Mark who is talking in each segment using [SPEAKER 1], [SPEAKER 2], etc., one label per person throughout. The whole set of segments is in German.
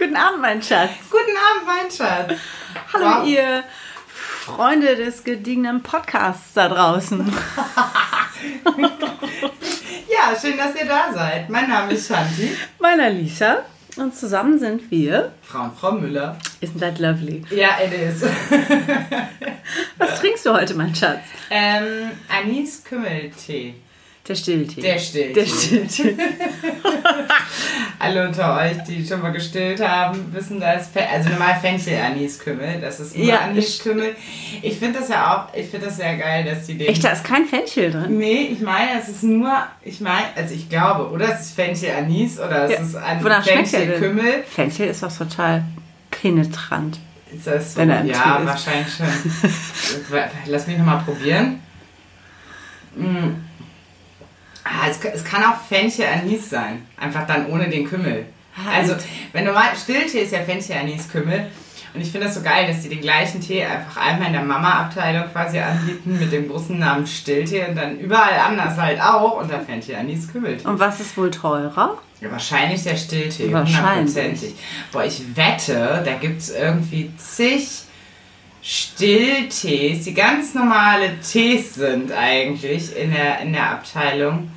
[SPEAKER 1] Guten Abend, mein Schatz.
[SPEAKER 2] Guten Abend, mein Schatz.
[SPEAKER 1] Hallo,
[SPEAKER 2] Wow.
[SPEAKER 1] ihr Freunde des gediegenen Podcasts da draußen.
[SPEAKER 2] Ja, schön, dass ihr da seid. Mein Name ist Shanti.
[SPEAKER 1] Meiner Lisa. Und zusammen sind wir.
[SPEAKER 2] Frau und Frau Müller.
[SPEAKER 1] Isn't that lovely?
[SPEAKER 2] Ja, it is.
[SPEAKER 1] Was trinkst du heute, mein Schatz?
[SPEAKER 2] ähm, Anis Kümmeltee.
[SPEAKER 1] Der Stilltee.
[SPEAKER 2] Der Stilltee.
[SPEAKER 1] Der Stilltee.
[SPEAKER 2] Alle unter euch, die schon mal gestillt haben, wissen, da ist Fe also normal Fenchel Anis Kümmel. Das ist nur
[SPEAKER 1] Ja,
[SPEAKER 2] Anis Kümmel. Ich finde das ja auch, ich finde das sehr geil, dass die den.
[SPEAKER 1] Echt, da ist kein Fenchel drin.
[SPEAKER 2] Nee, ich meine, es ist nur, ich meine, also ich glaube, oder es ist Fenchel Anis oder es
[SPEAKER 1] Ja,
[SPEAKER 2] ist ein
[SPEAKER 1] schmeckt's
[SPEAKER 2] Fenchel
[SPEAKER 1] ist doch total penetrant.
[SPEAKER 2] Ist das so? Ja, wahrscheinlich schon. Lass mich nochmal probieren. Mm. Ah, es, es kann auch Fenchel Anis sein. Einfach dann ohne den Kümmel.
[SPEAKER 1] Ah,
[SPEAKER 2] Also, wenn normal Stilltee ist ja Fenchel Anis Kümmel. Und ich finde das so geil, dass die den gleichen Tee einfach einmal in der Mama-Abteilung quasi anbieten mit dem großen Namen Stilltee und dann überall anders halt auch unter Fenchel Anis Kümmel.
[SPEAKER 1] Und was ist wohl teurer?
[SPEAKER 2] Ja, wahrscheinlich der Stilltee,
[SPEAKER 1] Wahrscheinlich.
[SPEAKER 2] hundertprozentig. Boah, ich wette, da gibt es irgendwie zig Stilltees, die ganz normale Tees sind eigentlich in der, in der Abteilung.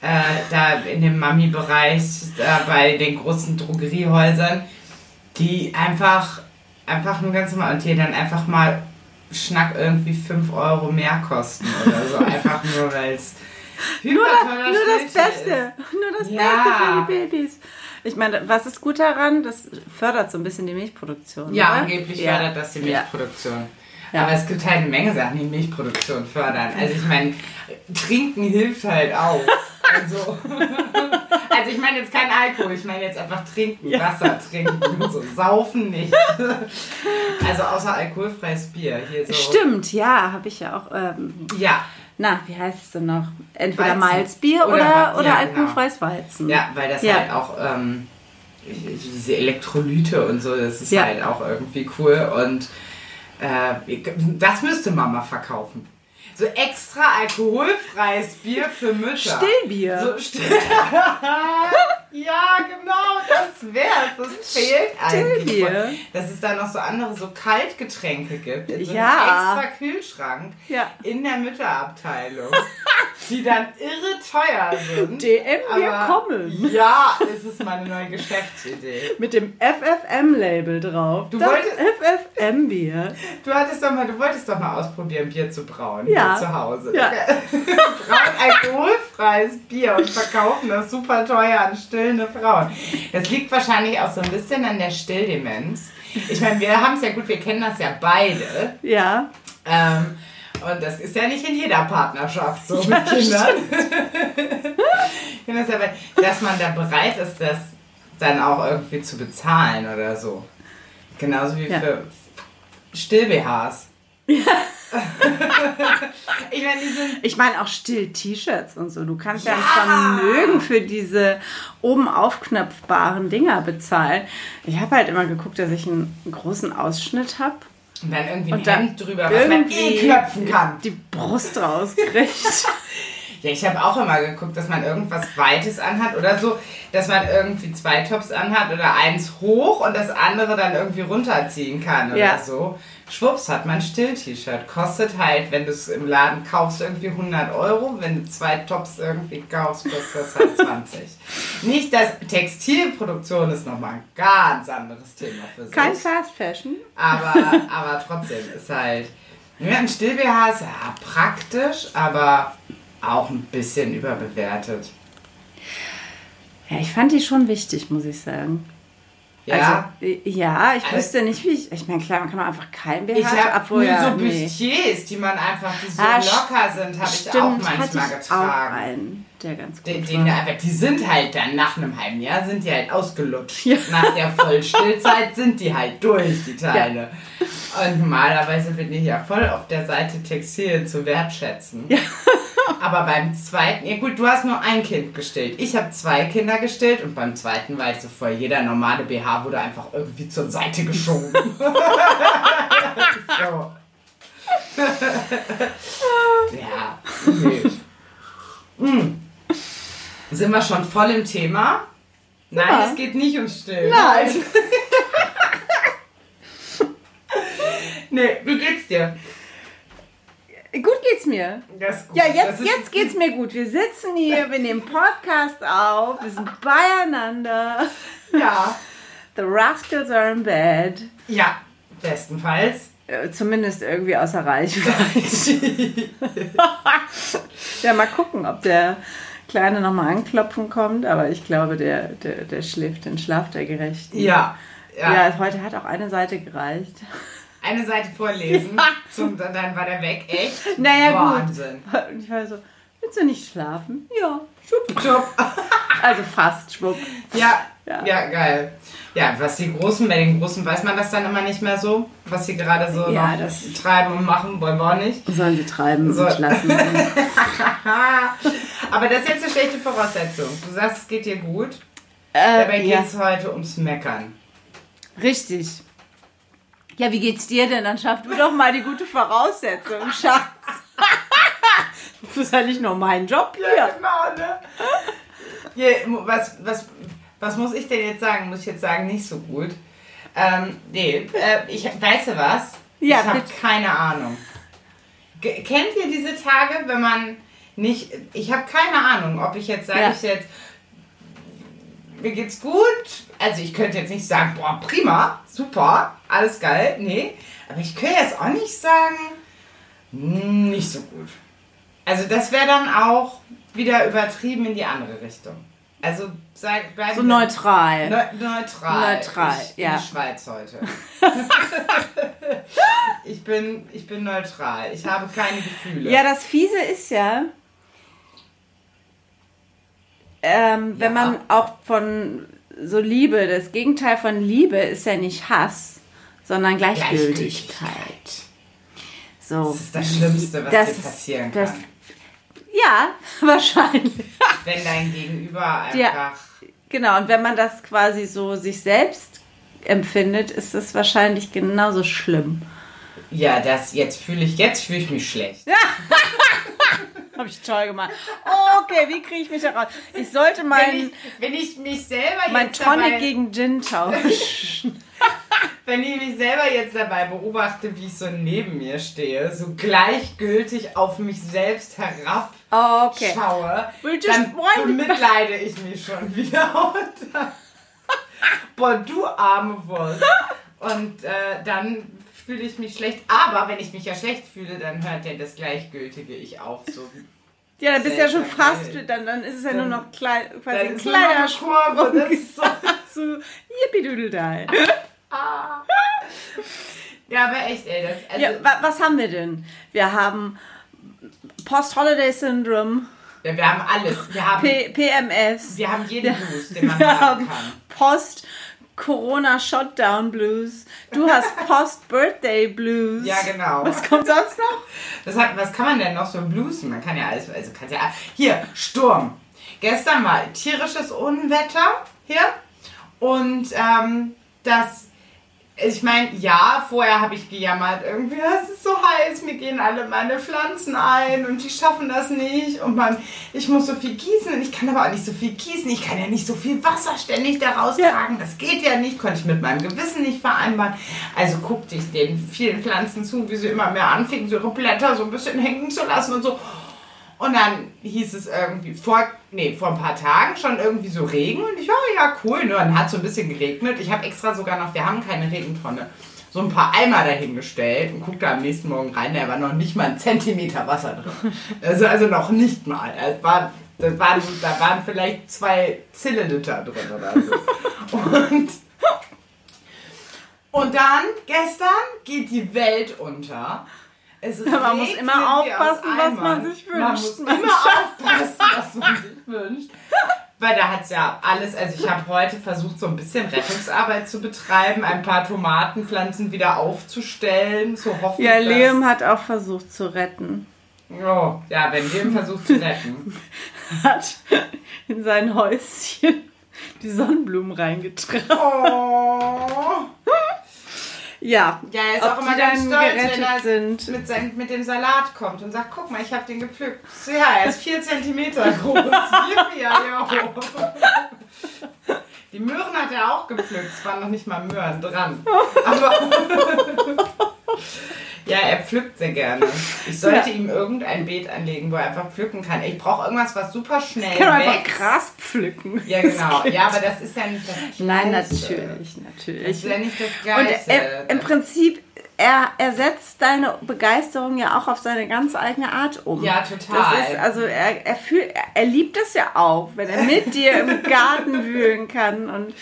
[SPEAKER 2] Äh, da in dem Mami-Bereich, da bei den großen Drogeriehäusern, die einfach, einfach nur ganz normal und die dann einfach mal Schnack irgendwie 5 Euro mehr kosten oder so. Einfach nur, weil es
[SPEAKER 1] Nur,
[SPEAKER 2] hyperteurer
[SPEAKER 1] nur das Beste. Nur das
[SPEAKER 2] Ja.
[SPEAKER 1] Beste für die Babys. Ich meine, was ist gut daran? Das fördert so ein bisschen die Milchproduktion.
[SPEAKER 2] Ja,
[SPEAKER 1] oder?
[SPEAKER 2] angeblich
[SPEAKER 1] Ja.
[SPEAKER 2] fördert das die
[SPEAKER 1] Ja.
[SPEAKER 2] Milchproduktion.
[SPEAKER 1] Ja.
[SPEAKER 2] Aber es gibt halt eine Menge Sachen, die Milchproduktion fördern. Also ich meine, trinken hilft halt auch. Also, also ich meine jetzt kein Alkohol, ich meine jetzt einfach trinken, Wasser trinken und so. Saufen nicht. Also außer alkoholfreies Bier. Hier so.
[SPEAKER 1] Stimmt, ja, habe ich ja auch. Ähm,
[SPEAKER 2] Ja,
[SPEAKER 1] na, wie heißt es denn noch? Entweder
[SPEAKER 2] Weizen.
[SPEAKER 1] Malzbier
[SPEAKER 2] Oder-
[SPEAKER 1] oder,
[SPEAKER 2] ja,
[SPEAKER 1] oder
[SPEAKER 2] genau.
[SPEAKER 1] alkoholfreies Weizen.
[SPEAKER 2] ja, weil das
[SPEAKER 1] Ja.
[SPEAKER 2] halt auch ähm, diese Elektrolyte und so, das ist
[SPEAKER 1] Ja.
[SPEAKER 2] halt auch irgendwie cool und äh, das müsste Mama verkaufen. So extra alkoholfreies Bier für Mütter.
[SPEAKER 1] Stillbier.
[SPEAKER 2] So still. ja, genau, das wär's. Das fehlt eigentlich. Voll. Dass es da noch so andere, so Kaltgetränke gibt. In so einem
[SPEAKER 1] Ja.
[SPEAKER 2] extra Kühlschrank
[SPEAKER 1] Ja.
[SPEAKER 2] in der Mütterabteilung. die dann irre teuer sind.
[SPEAKER 1] DM, wir kommen.
[SPEAKER 2] Ja, es ist meine neue Geschäftsidee.
[SPEAKER 1] Mit dem FFM-Label drauf.
[SPEAKER 2] Du
[SPEAKER 1] das
[SPEAKER 2] wolltest-
[SPEAKER 1] FFM-Bier.
[SPEAKER 2] Du hattest doch mal, du wolltest doch mal ausprobieren, Bier zu brauen
[SPEAKER 1] Ja.
[SPEAKER 2] hier zu Hause.
[SPEAKER 1] Ja.
[SPEAKER 2] brauen alkoholfreies Bier und verkaufen das super teuer an stillende Frauen. Das liegt wahrscheinlich auch so ein bisschen an der Stilldemenz. Ich meine, wir haben es ja gut, wir kennen das ja beide.
[SPEAKER 1] Ja.
[SPEAKER 2] Ähm, und das ist ja nicht in jeder Partnerschaft so mit Kindern. Das ja, dass man da bereit ist, das dann auch irgendwie zu bezahlen oder so. Genauso wie
[SPEAKER 1] Ja.
[SPEAKER 2] für Still-BHs. ich meine.
[SPEAKER 1] Ich meine auch Still-T-Shirts und so. Du kannst ja,
[SPEAKER 2] Ja.
[SPEAKER 1] ein Vermögen für diese oben aufknöpfbaren Dinger bezahlen. Ich habe halt immer geguckt, dass ich einen großen Ausschnitt habe.
[SPEAKER 2] Und dann irgendwie ein
[SPEAKER 1] Und dann
[SPEAKER 2] Hemd drüber, was man eh knöpfen kann.
[SPEAKER 1] die Brust rauskriegt.
[SPEAKER 2] Ja, ich habe auch immer geguckt, dass man irgendwas Weites anhat oder so, dass man irgendwie zwei Tops anhat oder eins hoch und das andere dann irgendwie runterziehen kann oder
[SPEAKER 1] Ja.
[SPEAKER 2] so. Schwupps hat man ein Still-T-Shirt. Kostet halt, wenn du es im Laden kaufst, irgendwie 100 Euro. Wenn du zwei Tops irgendwie kaufst, kostet das halt 20. Nicht, dass Textilproduktion ist nochmal ein ganz anderes Thema für sich.
[SPEAKER 1] Kein Fast Fashion.
[SPEAKER 2] Aber, aber trotzdem ist halt. Ja, ein Still-BH ist ja praktisch, aber auch ein bisschen überbewertet.
[SPEAKER 1] Ja, ich fand die schon wichtig, muss ich sagen.
[SPEAKER 2] Ja.
[SPEAKER 1] Also, ja, ich
[SPEAKER 2] Also-
[SPEAKER 1] wüsste nicht, wie ich. Ich meine, klar, man kann einfach kein BH
[SPEAKER 2] ich habe nur
[SPEAKER 1] ja,
[SPEAKER 2] so
[SPEAKER 1] nee.
[SPEAKER 2] Bustiers, die man einfach, die so
[SPEAKER 1] Ah,
[SPEAKER 2] locker sind, habe ich auch manchmal
[SPEAKER 1] ich
[SPEAKER 2] getragen.
[SPEAKER 1] auch einen, der ganz gut
[SPEAKER 2] Die, die,
[SPEAKER 1] war.
[SPEAKER 2] aber die sind halt dann nach einem halben Jahr sind die halt ausgelutscht.
[SPEAKER 1] Ja.
[SPEAKER 2] Nach der Vollstillzeit sind die halt durch, die Teile. Und normalerweise bin ich ja voll auf der Seite Textilien zu wertschätzen. Aber beim zweiten, ja gut, du hast nur ein Kind gestillt. Ich habe zwei Kinder gestillt und beim zweiten war ich so voll, jeder normale BH wurde einfach irgendwie zur Seite geschoben. so. ja, nee. Hm. Sind wir schon voll im Thema? Nein,
[SPEAKER 1] Ja.
[SPEAKER 2] es geht nicht ums Stillen.
[SPEAKER 1] Nein.
[SPEAKER 2] Nee, wie geht's dir?
[SPEAKER 1] Gut geht's mir.
[SPEAKER 2] Gut.
[SPEAKER 1] Ja, jetzt, jetzt geht's mir gut. Wir sitzen hier, wir nehmen Podcast auf, wir sind beieinander.
[SPEAKER 2] Ja.
[SPEAKER 1] The Rascals are in bed.
[SPEAKER 2] Ja, bestenfalls.
[SPEAKER 1] Äh, Zumindest irgendwie außer Reichweite. ja, mal gucken, ob der Kleine nochmal anklopfen kommt. Aber ich glaube, der, der, der schläft den Schlaf der Gerechten.
[SPEAKER 2] Ja. Ja.
[SPEAKER 1] Ja, heute hat auch eine Seite gereicht.
[SPEAKER 2] Eine Seite vorlesen, zum, dann war der weg. Echt?
[SPEAKER 1] Naja, gut.
[SPEAKER 2] Wahnsinn.
[SPEAKER 1] Und ich war so, willst du nicht schlafen? Ja, schwupp.
[SPEAKER 2] Job.
[SPEAKER 1] Also fast schwupp.
[SPEAKER 2] Ja,
[SPEAKER 1] Ja.
[SPEAKER 2] ja, geil. Ja, was die Großen, bei den Großen weiß man das dann immer nicht mehr so, was sie gerade so
[SPEAKER 1] Ja,
[SPEAKER 2] treiben und machen, wollen wir auch nicht.
[SPEAKER 1] Sollen sie treiben
[SPEAKER 2] So.
[SPEAKER 1] und lassen.
[SPEAKER 2] Aber das ist jetzt eine schlechte Voraussetzung. Du sagst, es geht dir gut.
[SPEAKER 1] Äh,
[SPEAKER 2] Dabei
[SPEAKER 1] ja,
[SPEAKER 2] geht es heute ums Meckern.
[SPEAKER 1] richtig. Ja, wie geht's dir denn? Dann schaff du doch mal die gute Voraussetzung, Schatz. Das ist ja nicht nur mein Job hier.
[SPEAKER 2] genau, ne? Hier, was, was, was muss ich denn jetzt sagen? Muss ich jetzt sagen, nicht so gut. Ähm, nee, äh, ich, weißt du was?
[SPEAKER 1] Ja,
[SPEAKER 2] ich habe keine Ahnung. Ge kennt ihr diese Tage, wenn man nicht, ich habe keine Ahnung, ob ich jetzt sage,
[SPEAKER 1] Ja.
[SPEAKER 2] ich jetzt, mir geht's gut. Also ich könnte jetzt nicht sagen, boah, prima, super, alles geil, nee. Aber ich könnte jetzt auch nicht sagen, hm, nicht so gut. Also das wäre dann auch wieder übertrieben in die andere Richtung. Also sag, bleiben
[SPEAKER 1] So neutral.
[SPEAKER 2] Neu- neutral.
[SPEAKER 1] Neutral,
[SPEAKER 2] ich,
[SPEAKER 1] ja.
[SPEAKER 2] In die Schweiz heute. ich, bin, ich bin neutral. Ich habe keine Gefühle.
[SPEAKER 1] Ja, das Fiese ist ja, ähm, wenn
[SPEAKER 2] Ja.
[SPEAKER 1] man auch von so Liebe, das Gegenteil von Liebe ist ja nicht Hass, sondern Gleichgültigkeit. So.
[SPEAKER 2] Das ist das Schlimmste, was
[SPEAKER 1] Das
[SPEAKER 2] dir passieren
[SPEAKER 1] das-
[SPEAKER 2] kann.
[SPEAKER 1] Ja, wahrscheinlich.
[SPEAKER 2] Wenn dein Gegenüber
[SPEAKER 1] Ja.
[SPEAKER 2] einfach.
[SPEAKER 1] Genau, und wenn man das quasi so sich selbst empfindet, ist es wahrscheinlich genauso schlimm.
[SPEAKER 2] Ja, das jetzt fühle ich, jetzt fühle ich mich schlecht.
[SPEAKER 1] Habe ich toll gemacht. Okay, wie kriege ich mich da raus? Ich sollte
[SPEAKER 2] Wenn
[SPEAKER 1] mein,
[SPEAKER 2] ich, wenn ich mich selber
[SPEAKER 1] mein Tonic
[SPEAKER 2] dabei,
[SPEAKER 1] gegen Gin tauschen.
[SPEAKER 2] wenn ich mich selber jetzt dabei beobachte, wie ich so neben mir stehe, so gleichgültig auf mich selbst herab
[SPEAKER 1] Oh, okay.
[SPEAKER 2] schaue, dann bemitleide ich mich schon wieder. Und, boah, du arme Wurst. Und äh, dann fühle ich mich schlecht. Aber wenn ich mich ja schlecht fühle, dann hört ja das gleichgültige Ich auf. So.
[SPEAKER 1] Ja, dann bist du ja schon fast, dann, dann ist es ja
[SPEAKER 2] Dann-
[SPEAKER 1] nur noch klein, quasi
[SPEAKER 2] Dann
[SPEAKER 1] ein kleiner
[SPEAKER 2] eine Kurve. Das ist so.
[SPEAKER 1] zu Yippie-Doodle-Dai.
[SPEAKER 2] Ja, aber echt, ey. Das, also,
[SPEAKER 1] Ja, wa was haben wir denn? Wir haben Post-Holiday-Syndrom,
[SPEAKER 2] ja, wir haben alles. Wir haben,
[SPEAKER 1] P PMS,
[SPEAKER 2] wir haben jeden Blues, den man
[SPEAKER 1] wir
[SPEAKER 2] haben kann.
[SPEAKER 1] Post-Corona-Shutdown-Blues, du hast Post-Birthday-Blues.
[SPEAKER 2] Ja, genau.
[SPEAKER 1] Was kommt sonst noch?
[SPEAKER 2] Das hat, was kann man denn noch so bluesen? Man kann ja alles, also kannst ja, hier, Sturm. Gestern war tierisches Unwetter hier und ähm, das, ich meine, ja, vorher habe ich gejammert, irgendwie, es ist so heiß, mir gehen alle meine Pflanzen ein und die schaffen das nicht und man, ich muss so viel gießen und ich kann aber auch nicht so viel gießen, ich kann ja nicht so viel Wasser ständig da raustragen, das geht ja nicht, konnte ich mit meinem Gewissen nicht vereinbaren. Also guckte ich den vielen Pflanzen zu, wie sie immer mehr anfingen, so ihre Blätter so ein bisschen hängen zu lassen und so. Und dann hieß es irgendwie vor, nee, vor ein paar Tagen schon irgendwie so Regen und ich, oh ja, cool, ne? Und hat so ein bisschen geregnet. Ich habe extra sogar noch, wir haben keine Regentonne, so ein paar Eimer dahingestellt und guckte am nächsten Morgen rein, da war noch nicht mal ein Zentimeter Wasser drin. Also, also noch nicht mal. Es war, das waren, da waren vielleicht zwei Zilliliter drin oder so. Und, und dann, gestern, geht die Welt unter. Es
[SPEAKER 1] Man muss immer aufpassen, was man sich
[SPEAKER 2] Man
[SPEAKER 1] wünscht.
[SPEAKER 2] muss immer aufpassen, was man sich wünscht. Weil da hat es ja alles, also ich habe heute versucht, so ein bisschen Rettungsarbeit zu betreiben, ein paar Tomatenpflanzen wieder aufzustellen, zu hoffen,
[SPEAKER 1] Ja. Liam hat auch versucht zu retten.
[SPEAKER 2] Oh, ja, wenn Liam versucht zu retten.
[SPEAKER 1] Hat in sein Häuschen die Sonnenblumen reingetragen.
[SPEAKER 2] Oh.
[SPEAKER 1] Ja,
[SPEAKER 2] Ja, er ist auch immer ganz stolz, wenn er
[SPEAKER 1] sind.
[SPEAKER 2] mit, sein, mit dem Salat kommt und sagt, guck mal, ich habe den gepflückt. Ja, er ist vier Zentimeter groß. Yippie, ja, ja. Die Möhren hat er auch gepflückt. Es waren noch nicht mal Möhren dran. Aber ja, er pflückt sehr gerne. Ich sollte
[SPEAKER 1] Ja.
[SPEAKER 2] ihm irgendein Beet anlegen, wo er einfach pflücken kann. Ich brauche irgendwas, was super schnell
[SPEAKER 1] Ich kann einfach
[SPEAKER 2] wächst.
[SPEAKER 1] Gras pflücken.
[SPEAKER 2] Ja, genau. Ja, aber das ist ja nicht das
[SPEAKER 1] Nein,
[SPEAKER 2] Geilste.
[SPEAKER 1] natürlich,
[SPEAKER 2] Das
[SPEAKER 1] natürlich.
[SPEAKER 2] ist ja nicht das
[SPEAKER 1] Und
[SPEAKER 2] Geilste.
[SPEAKER 1] er, im Prinzip, er, er setzt deine Begeisterung ja auch auf seine ganz eigene Art um.
[SPEAKER 2] Ja, total.
[SPEAKER 1] Das ist, also er, er, fühlt, er, liebt es ja auch, wenn er mit dir im Garten wühlen kann und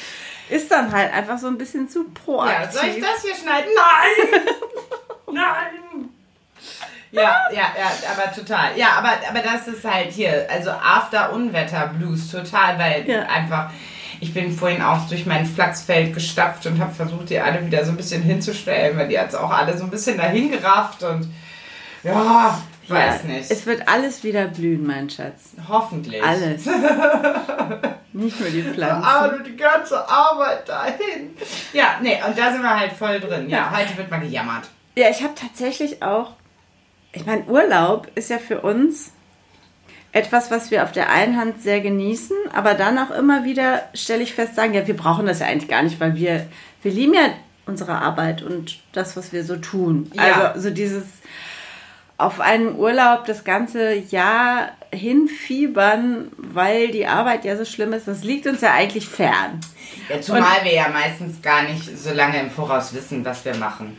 [SPEAKER 1] ist dann halt einfach so ein bisschen zu
[SPEAKER 2] ja,
[SPEAKER 1] proaktiv.
[SPEAKER 2] soll ich das hier schneiden? Nein! Nein! Ja, ja, ja, aber total. Ja, aber, aber das ist halt hier, also After Unwetter Blues, total, weil
[SPEAKER 1] Ja.
[SPEAKER 2] einfach, ich bin vorhin auch durch mein Flachsfeld gestapft und habe versucht, die alle wieder so ein bisschen hinzustellen, weil die hat auch alle so ein bisschen dahin gerafft und ja, ich weiß
[SPEAKER 1] Ja,
[SPEAKER 2] nicht.
[SPEAKER 1] Es wird alles wieder blühen, mein Schatz.
[SPEAKER 2] Hoffentlich.
[SPEAKER 1] Alles. Nicht nur die Pflanzen.
[SPEAKER 2] Aber die ganze Arbeit dahin. Ja, nee, und da sind wir halt voll drin. Ja, heute wird mal gejammert.
[SPEAKER 1] Ja, ich habe tatsächlich auch, ich meine, Urlaub ist ja für uns etwas, was wir auf der einen Hand sehr genießen, aber dann auch immer wieder, stelle ich fest, sagen, ja, wir brauchen das ja eigentlich gar nicht, weil wir, wir lieben ja unsere Arbeit und das, was wir so tun.
[SPEAKER 2] Ja.
[SPEAKER 1] Also so dieses auf einen Urlaub das ganze Jahr hinfiebern, weil die Arbeit ja so schlimm ist, das liegt uns ja eigentlich fern.
[SPEAKER 2] Ja, zumal wir ja meistens gar nicht so lange im Voraus wissen, was wir machen.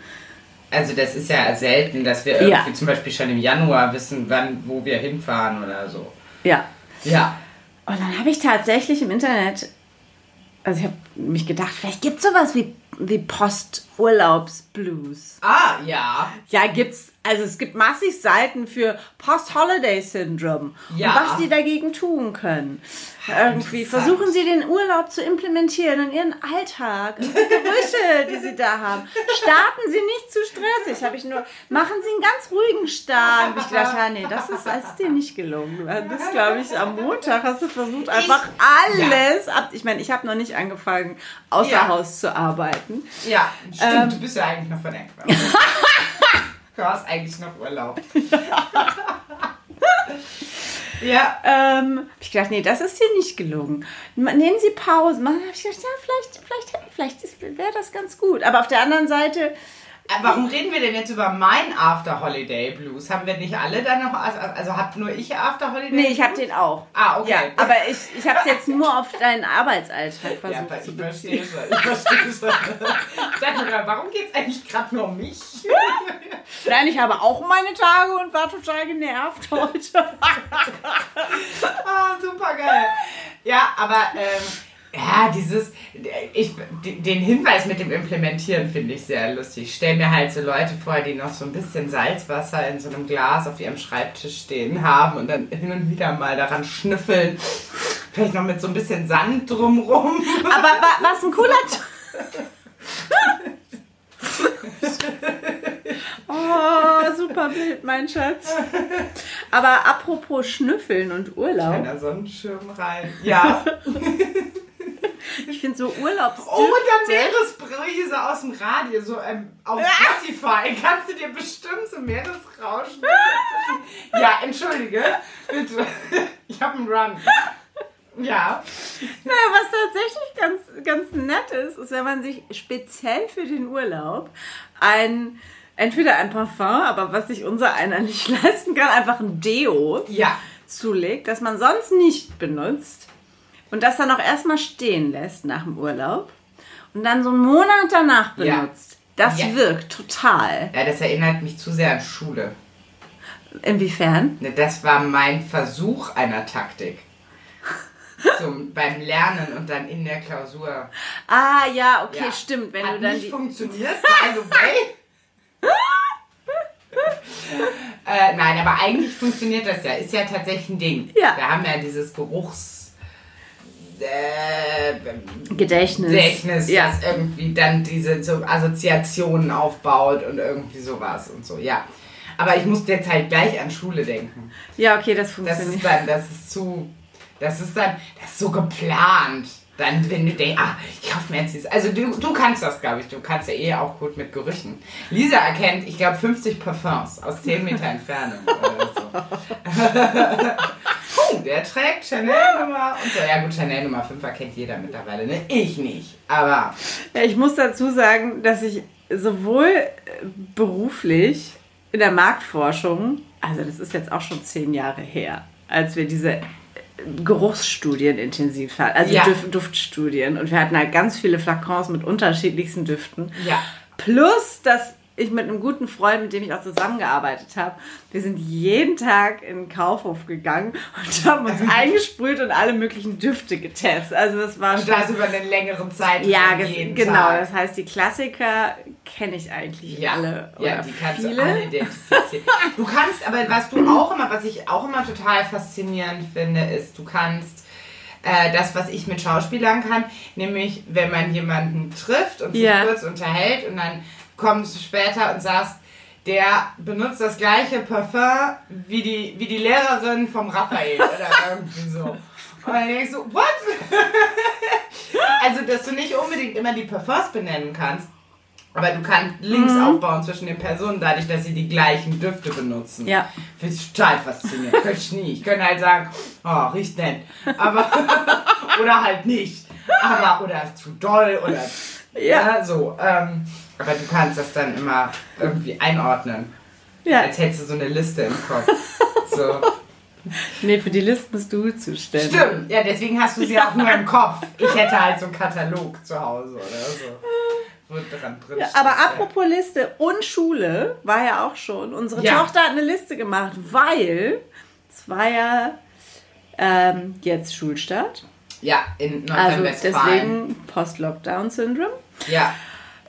[SPEAKER 2] Also das ist ja selten, dass wir irgendwie
[SPEAKER 1] Ja.
[SPEAKER 2] zum Beispiel schon im Januar wissen, wann, wo wir hinfahren oder so.
[SPEAKER 1] Ja.
[SPEAKER 2] Ja.
[SPEAKER 1] Und dann habe ich tatsächlich im Internet, also ich habe mich gedacht, vielleicht gibt es sowas wie, wie Post-Urlaubs-Blues.
[SPEAKER 2] Ah, ja.
[SPEAKER 1] Ja, gibt's. Also es gibt massig Seiten für Post-Holiday-Syndrome
[SPEAKER 2] Ja.
[SPEAKER 1] und was die dagegen tun können. Irgendwie versuchen sie den Urlaub zu implementieren in ihren Alltag, die Gerüche, die sie da haben. Starten sie nicht zu stressig, habe ich nur. Machen sie einen ganz ruhigen Start. Hab ich gedacht, ja, nee, das ist, das ist dir nicht gelungen. Du bist, glaube ich, am Montag hast du versucht einfach alles ab. Ich meine, ich habe noch nicht angefangen, außer
[SPEAKER 2] Ja.
[SPEAKER 1] Haus zu arbeiten.
[SPEAKER 2] Ja, stimmt,
[SPEAKER 1] Ähm.
[SPEAKER 2] du bist ja eigentlich noch von du hast eigentlich noch Urlaub. ja.
[SPEAKER 1] Ähm, hab ich gedacht, nee, das ist dir nicht gelungen. Nehmen Sie Pause. Machen habe ich gedacht, ja, vielleicht, vielleicht, vielleicht wäre das ganz gut. Aber auf der anderen Seite,
[SPEAKER 2] Warum reden wir denn jetzt über mein After Holiday Blues? Haben wir nicht alle dann noch, also, also habt nur ich After Holiday
[SPEAKER 1] nee, ich
[SPEAKER 2] Blues?
[SPEAKER 1] habe den auch.
[SPEAKER 2] Ah, okay.
[SPEAKER 1] Ja, aber ich, ich habe es jetzt nur auf deinen Arbeitsalltag
[SPEAKER 2] Ja,
[SPEAKER 1] versucht
[SPEAKER 2] aber
[SPEAKER 1] zu
[SPEAKER 2] ich
[SPEAKER 1] beziehen.
[SPEAKER 2] verstehe schon. Ich verstehe schon. Sag mal, warum geht es eigentlich gerade nur um mich?
[SPEAKER 1] Nein, ich habe auch meine Tage und war total genervt heute.
[SPEAKER 2] Ah, super geil. Ja, aber ähm, ja, dieses, ich, den Hinweis mit dem Implementieren finde ich sehr lustig. Ich stelle mir halt so Leute vor, die noch so ein bisschen Salzwasser in so einem Glas auf ihrem Schreibtisch stehen haben und dann hin und wieder mal daran schnüffeln. Vielleicht noch mit so ein bisschen Sand drumrum.
[SPEAKER 1] Aber wa, was ein cooler... Oh, super Bild, mein Schatz. Aber apropos Schnüffeln und Urlaub.
[SPEAKER 2] Kleiner Sonnenschirm rein. Ja.
[SPEAKER 1] Ich finde so Urlaubs.
[SPEAKER 2] Oh, und dann Meeresbrise aus dem Radio, so ähm, auf Spotify. Kannst du dir bestimmt so Meeresrauschen. ja, entschuldige, bitte. Ich habe einen Run. Ja.
[SPEAKER 1] Naja, was tatsächlich ganz, ganz nett ist, ist, wenn man sich speziell für den Urlaub ein, entweder ein Parfum, aber was sich unser einer nicht leisten kann, einfach ein Deo
[SPEAKER 2] Ja.
[SPEAKER 1] zulegt, das man sonst nicht benutzt und das dann auch erstmal stehen lässt nach dem Urlaub und dann so einen Monat danach
[SPEAKER 2] Ja.
[SPEAKER 1] benutzt. Das
[SPEAKER 2] Ja.
[SPEAKER 1] wirkt total.
[SPEAKER 2] Ja, das erinnert mich zu sehr an Schule.
[SPEAKER 1] Inwiefern?
[SPEAKER 2] Ne, Das war mein Versuch einer Taktik. Zum, beim Lernen und dann in der Klausur.
[SPEAKER 1] Ah, ja, okay,
[SPEAKER 2] Ja.
[SPEAKER 1] stimmt. Wenn
[SPEAKER 2] Hat
[SPEAKER 1] du dann
[SPEAKER 2] nicht
[SPEAKER 1] die,
[SPEAKER 2] funktioniert, by the way. äh, nein, aber eigentlich funktioniert das ja. Ist ja tatsächlich ein Ding.
[SPEAKER 1] Ja.
[SPEAKER 2] Wir haben ja dieses Geruchs... Äh,
[SPEAKER 1] Gedächtnis.
[SPEAKER 2] Gedächtnis,
[SPEAKER 1] Ja.
[SPEAKER 2] das irgendwie dann diese so Assoziationen aufbaut und irgendwie sowas und so, ja. Aber ich musste jetzt halt gleich an Schule denken.
[SPEAKER 1] ja, okay, das
[SPEAKER 2] Das
[SPEAKER 1] funktioniert.
[SPEAKER 2] ist dann, das ist zu, das ist dann, das ist so geplant. Dann, wenn du denkst, ah, ich kaufe mir jetzt dieses. Also du, du kannst das, glaube ich. Du kannst ja eh auch gut mit Gerüchen. Lisa erkennt, ich glaube, 50 Parfums aus 10 Meter Entfernung oder so. oh, der trägt Chanel Nummer und so. Ja gut, Chanel Nummer 5 kennt jeder mittlerweile, ne? Ich nicht, aber...
[SPEAKER 1] Ja, ich muss dazu sagen, dass ich sowohl äh, beruflich in der Marktforschung, also das ist jetzt auch schon zehn Jahre her, als wir diese Geruchsstudien intensiv hatten, also
[SPEAKER 2] Ja.
[SPEAKER 1] Duft, Duftstudien und wir hatten halt ganz viele Flakons mit unterschiedlichsten Düften.
[SPEAKER 2] Ja.
[SPEAKER 1] Plus, dass ich mit einem guten Freund, mit dem ich auch zusammengearbeitet habe, wir sind jeden Tag in den Kaufhof gegangen und haben uns eingesprüht und alle möglichen Düfte getestet. Also das war
[SPEAKER 2] Und das über einen längeren Zeitraum
[SPEAKER 1] ja, genau.
[SPEAKER 2] Tag.
[SPEAKER 1] Das heißt, die Klassiker kenne ich eigentlich
[SPEAKER 2] Ja,
[SPEAKER 1] alle.
[SPEAKER 2] ja, die kannst
[SPEAKER 1] viele.
[SPEAKER 2] du alle identifizieren. Du kannst, aber was du auch immer, was ich auch immer total faszinierend finde, ist, du kannst äh, das, was ich mit Schauspielern kann, nämlich wenn man jemanden trifft und sich
[SPEAKER 1] Ja.
[SPEAKER 2] kurz unterhält und dann kommst du später und sagst, der benutzt das gleiche Parfum wie die, wie die Lehrerin vom Raphael oder irgendwie so. Und dann denkst du, what? also, dass du nicht unbedingt immer die Parfums benennen kannst, aber du kannst Links
[SPEAKER 1] Mhm.
[SPEAKER 2] aufbauen zwischen den Personen, dadurch, dass sie die gleichen Düfte benutzen.
[SPEAKER 1] Ja.
[SPEAKER 2] Finde ich total faszinierend. Könnte ich nie. Ich könnte halt sagen, oh, riecht nett. Aber, oder halt nicht. Aber, oder zu doll, oder,
[SPEAKER 1] Ja.
[SPEAKER 2] ja, so. Ähm, aber du kannst das dann immer irgendwie einordnen.
[SPEAKER 1] Ja.
[SPEAKER 2] Als hättest du so eine Liste im Kopf. So.
[SPEAKER 1] Nee, für die Liste bist du zuständig.
[SPEAKER 2] Stimmt, ja, deswegen hast du sie auch nur im Kopf. Ich hätte halt so einen Katalog zu Hause oder so. Dran drin
[SPEAKER 1] Ja, aber
[SPEAKER 2] ja.
[SPEAKER 1] apropos Liste und Schule war ja auch schon. Unsere
[SPEAKER 2] Ja.
[SPEAKER 1] Tochter hat eine Liste gemacht, weil es war ja ähm, jetzt Schulstart.
[SPEAKER 2] Ja, in
[SPEAKER 1] Also
[SPEAKER 2] Nordrhein-Westfalen.
[SPEAKER 1] deswegen Post-Lockdown-Syndrom.
[SPEAKER 2] ja.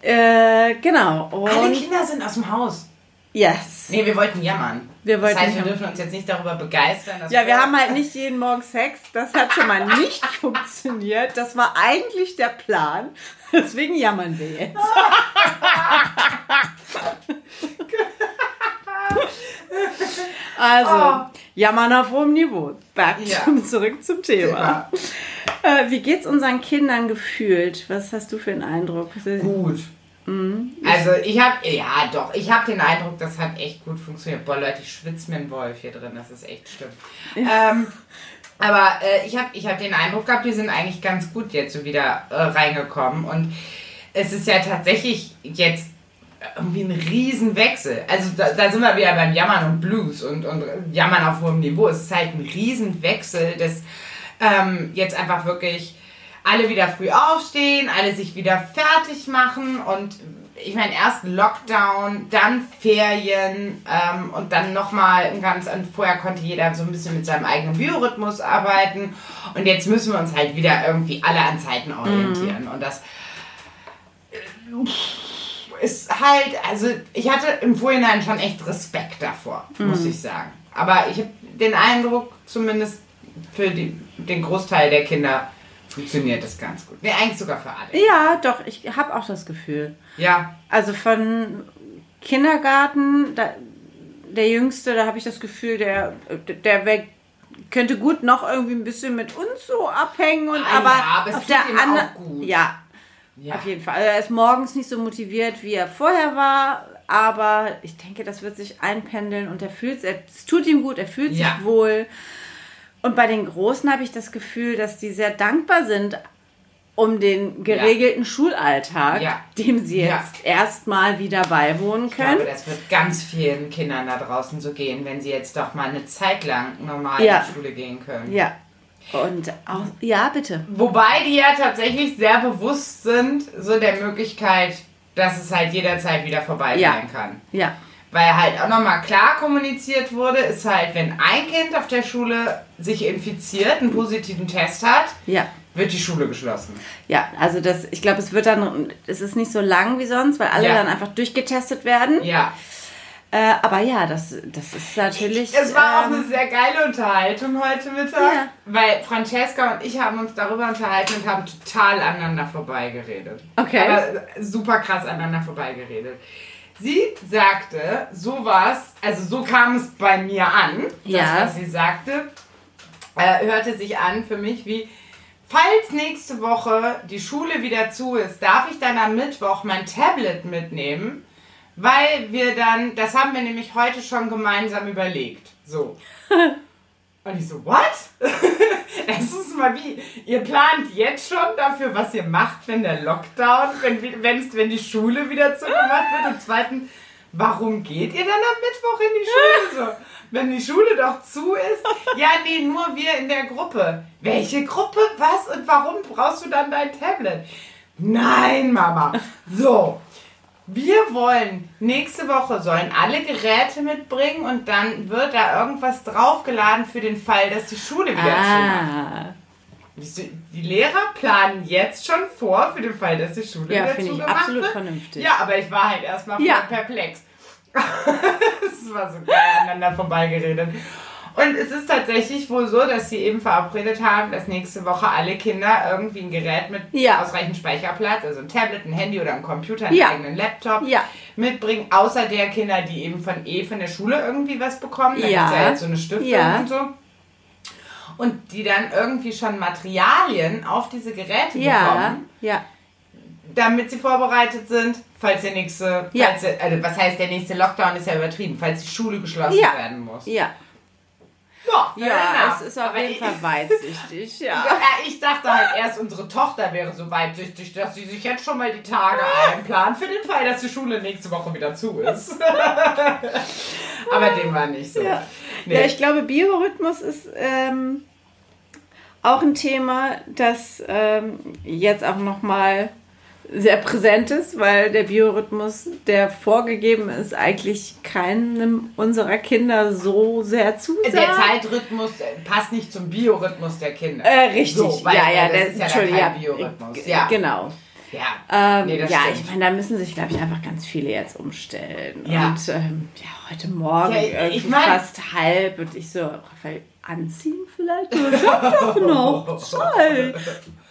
[SPEAKER 1] Äh, genau.
[SPEAKER 2] Alle
[SPEAKER 1] Und
[SPEAKER 2] Kinder sind aus dem Haus.
[SPEAKER 1] yes.
[SPEAKER 2] Nee, wir wollten jammern.
[SPEAKER 1] Wir wollten
[SPEAKER 2] das heißt, wir dürfen uns jetzt nicht darüber begeistern. Dass
[SPEAKER 1] Ja, wir haben halt nicht jeden Morgen Sex. Das hat schon mal nicht funktioniert. Das war eigentlich der Plan. Deswegen jammern wir jetzt. Also,
[SPEAKER 2] Oh.
[SPEAKER 1] Jammern auf hohem Niveau. Back
[SPEAKER 2] Ja.
[SPEAKER 1] zum, zurück zum Thema. Äh, wie geht's unseren Kindern gefühlt? Was hast du für einen Eindruck?
[SPEAKER 2] Gut. Also ich habe, ja doch, ich habe den Eindruck, das hat echt gut funktioniert. Boah Leute, ich schwitze mir ein Wolf hier drin, das ist echt schlimm. Ähm, aber äh, ich habe ich hab den Eindruck gehabt, wir sind eigentlich ganz gut jetzt so wieder äh, reingekommen. Und es ist ja tatsächlich jetzt irgendwie ein Riesenwechsel. Also da, da sind wir wieder beim Jammern und Blues und, und Jammern auf hohem Niveau. Es ist halt ein Riesenwechsel, das ähm, jetzt einfach wirklich alle wieder früh aufstehen, alle sich wieder fertig machen und ich meine, erst Lockdown, dann Ferien ähm, und dann nochmal ein ganz, und vorher konnte jeder so ein bisschen mit seinem eigenen Biorhythmus arbeiten und jetzt müssen wir uns halt wieder irgendwie alle an Zeiten orientieren und das ist halt, also ich hatte im Vorhinein schon echt Respekt davor, muss ich sagen. Aber ich habe den Eindruck, zumindest für die, den Großteil der Kinder funktioniert das ganz gut. Nee, eigentlich sogar für alle.
[SPEAKER 1] Ja, doch, ich habe auch das Gefühl.
[SPEAKER 2] Ja,
[SPEAKER 1] Also von Kindergarten, da, der Jüngste, da habe ich das Gefühl, der, der wär, könnte gut noch irgendwie ein bisschen mit uns so abhängen und
[SPEAKER 2] Ah,
[SPEAKER 1] aber,
[SPEAKER 2] ja, aber es
[SPEAKER 1] auf der anderen
[SPEAKER 2] auch gut.
[SPEAKER 1] ja,
[SPEAKER 2] ja.
[SPEAKER 1] auf jeden Fall. Also er ist morgens nicht so motiviert, wie er vorher war, aber ich denke, das wird sich einpendeln und er fühlt es tut ihm gut, er fühlt
[SPEAKER 2] Ja.
[SPEAKER 1] sich wohl. Und bei den Großen habe ich das Gefühl, dass die sehr dankbar sind um den geregelten Schulalltag,
[SPEAKER 2] Ja.
[SPEAKER 1] dem sie
[SPEAKER 2] Ja.
[SPEAKER 1] jetzt erstmal wieder beiwohnen
[SPEAKER 2] Ich
[SPEAKER 1] können.
[SPEAKER 2] glaube, das wird ganz vielen Kindern da draußen so gehen, wenn sie jetzt doch mal eine Zeit lang normal
[SPEAKER 1] Ja.
[SPEAKER 2] in die Schule gehen können.
[SPEAKER 1] Ja. Und auch, ja, bitte.
[SPEAKER 2] Wobei die ja tatsächlich sehr bewusst sind, so der Möglichkeit, dass es halt jederzeit wieder vorbei
[SPEAKER 1] Ja.
[SPEAKER 2] sein kann.
[SPEAKER 1] Ja.
[SPEAKER 2] Weil halt auch nochmal klar kommuniziert wurde, ist halt, wenn ein Kind auf der Schule sich infiziert, einen positiven Test hat,
[SPEAKER 1] Ja.
[SPEAKER 2] wird die Schule geschlossen.
[SPEAKER 1] Ja, also das, ich glaube, es wird dann, es ist nicht so lang wie sonst, weil alle
[SPEAKER 2] Ja.
[SPEAKER 1] dann einfach durchgetestet werden.
[SPEAKER 2] Ja.
[SPEAKER 1] Äh, aber ja, das, das ist natürlich.
[SPEAKER 2] Es war auch
[SPEAKER 1] ähm,
[SPEAKER 2] eine sehr geile Unterhaltung heute Mittag,
[SPEAKER 1] Ja.
[SPEAKER 2] weil Francesca und ich haben uns darüber unterhalten und haben total aneinander vorbeigeredet.
[SPEAKER 1] Okay.
[SPEAKER 2] Aber super krass aneinander vorbeigeredet. Sie sagte sowas, also so kam es bei mir an,
[SPEAKER 1] Ja.
[SPEAKER 2] das, was sie sagte, äh, hörte sich an für mich wie, falls nächste Woche die Schule wieder zu ist, darf ich dann am Mittwoch mein Tablet mitnehmen, weil wir dann, das haben wir nämlich heute schon gemeinsam überlegt. So. Und ich so, what? Erstens mal wie, ihr plant jetzt schon dafür, was ihr macht, wenn der Lockdown, wenn, wenn's, wenn die Schule wieder zugemacht wird. Und zweitens, warum geht ihr dann am Mittwoch in die Schule so? Wenn die Schule doch zu ist. Ja, nee, nur wir in der Gruppe. Welche Gruppe? Was und warum brauchst du dann dein Tablet? Nein, Mama. So, wir wollen, nächste Woche sollen alle Geräte mitbringen und dann wird da irgendwas draufgeladen für den Fall, dass die Schule wieder
[SPEAKER 1] Ah,
[SPEAKER 2] zumacht. Die Lehrer planen jetzt schon vor für den Fall, dass die Schule
[SPEAKER 1] ja,
[SPEAKER 2] wieder
[SPEAKER 1] finde ich
[SPEAKER 2] zugemacht
[SPEAKER 1] absolut
[SPEAKER 2] wird.
[SPEAKER 1] vernünftig.
[SPEAKER 2] Ja, aber ich war halt erstmal
[SPEAKER 1] Ja.
[SPEAKER 2] perplex. das war so geil aneinander vorbeigeredet. Und es ist tatsächlich wohl so, dass sie eben verabredet haben, dass nächste Woche alle Kinder irgendwie ein Gerät mit
[SPEAKER 1] Ja.
[SPEAKER 2] ausreichend Speicherplatz, also ein Tablet, ein Handy oder ein Computer, einen
[SPEAKER 1] Ja.
[SPEAKER 2] eigenen Laptop
[SPEAKER 1] Ja.
[SPEAKER 2] mitbringen, außer der Kinder, die eben von eh von der Schule irgendwie was bekommen. Da
[SPEAKER 1] Ja.
[SPEAKER 2] gibt's ja jetzt so eine Stiftung und so. Und die dann irgendwie schon Materialien auf diese Geräte bekommen
[SPEAKER 1] ja,
[SPEAKER 2] damit sie vorbereitet sind, falls der nächste, falls der, also was heißt der nächste Lockdown ist ja übertrieben, falls die Schule geschlossen werden muss.
[SPEAKER 1] ja.
[SPEAKER 2] Ja,
[SPEAKER 1] Ja, es ist auf
[SPEAKER 2] Aber
[SPEAKER 1] jeden Fall weitsichtig, ja.
[SPEAKER 2] Ja, ich dachte halt erst, unsere Tochter wäre so weitsichtig, dass sie sich jetzt schon mal die Tage einplant für den Fall, dass die Schule nächste Woche wieder zu ist. Aber dem war nicht so.
[SPEAKER 1] Ja.
[SPEAKER 2] Nee.
[SPEAKER 1] Ja, ich glaube, Biorhythmus ist ähm, auch ein Thema, das ähm, jetzt auch nochmal sehr präsent ist, weil der Biorhythmus, der vorgegeben ist, eigentlich keinem unserer Kinder so sehr zusagt.
[SPEAKER 2] der Zeitrhythmus äh, passt nicht zum Biorhythmus der Kinder.
[SPEAKER 1] Äh, richtig,
[SPEAKER 2] So, weil-
[SPEAKER 1] ja, ja,
[SPEAKER 2] weil das
[SPEAKER 1] der,
[SPEAKER 2] ist ja
[SPEAKER 1] Entschuldigung,
[SPEAKER 2] kein Biorhythmus. Ja.
[SPEAKER 1] Genau.
[SPEAKER 2] Ja.
[SPEAKER 1] Ähm,
[SPEAKER 2] Nee, das
[SPEAKER 1] ja,
[SPEAKER 2] stimmt.
[SPEAKER 1] ich meine, da müssen sich, glaube ich, einfach ganz viele jetzt umstellen.
[SPEAKER 2] Ja.
[SPEAKER 1] Und ähm, ja, heute Morgen
[SPEAKER 2] Ja, ich
[SPEAKER 1] irgendwie
[SPEAKER 2] mein-
[SPEAKER 1] fast halb und ich so, Raphael, anziehen vielleicht? Ich hab doch noch Zeit.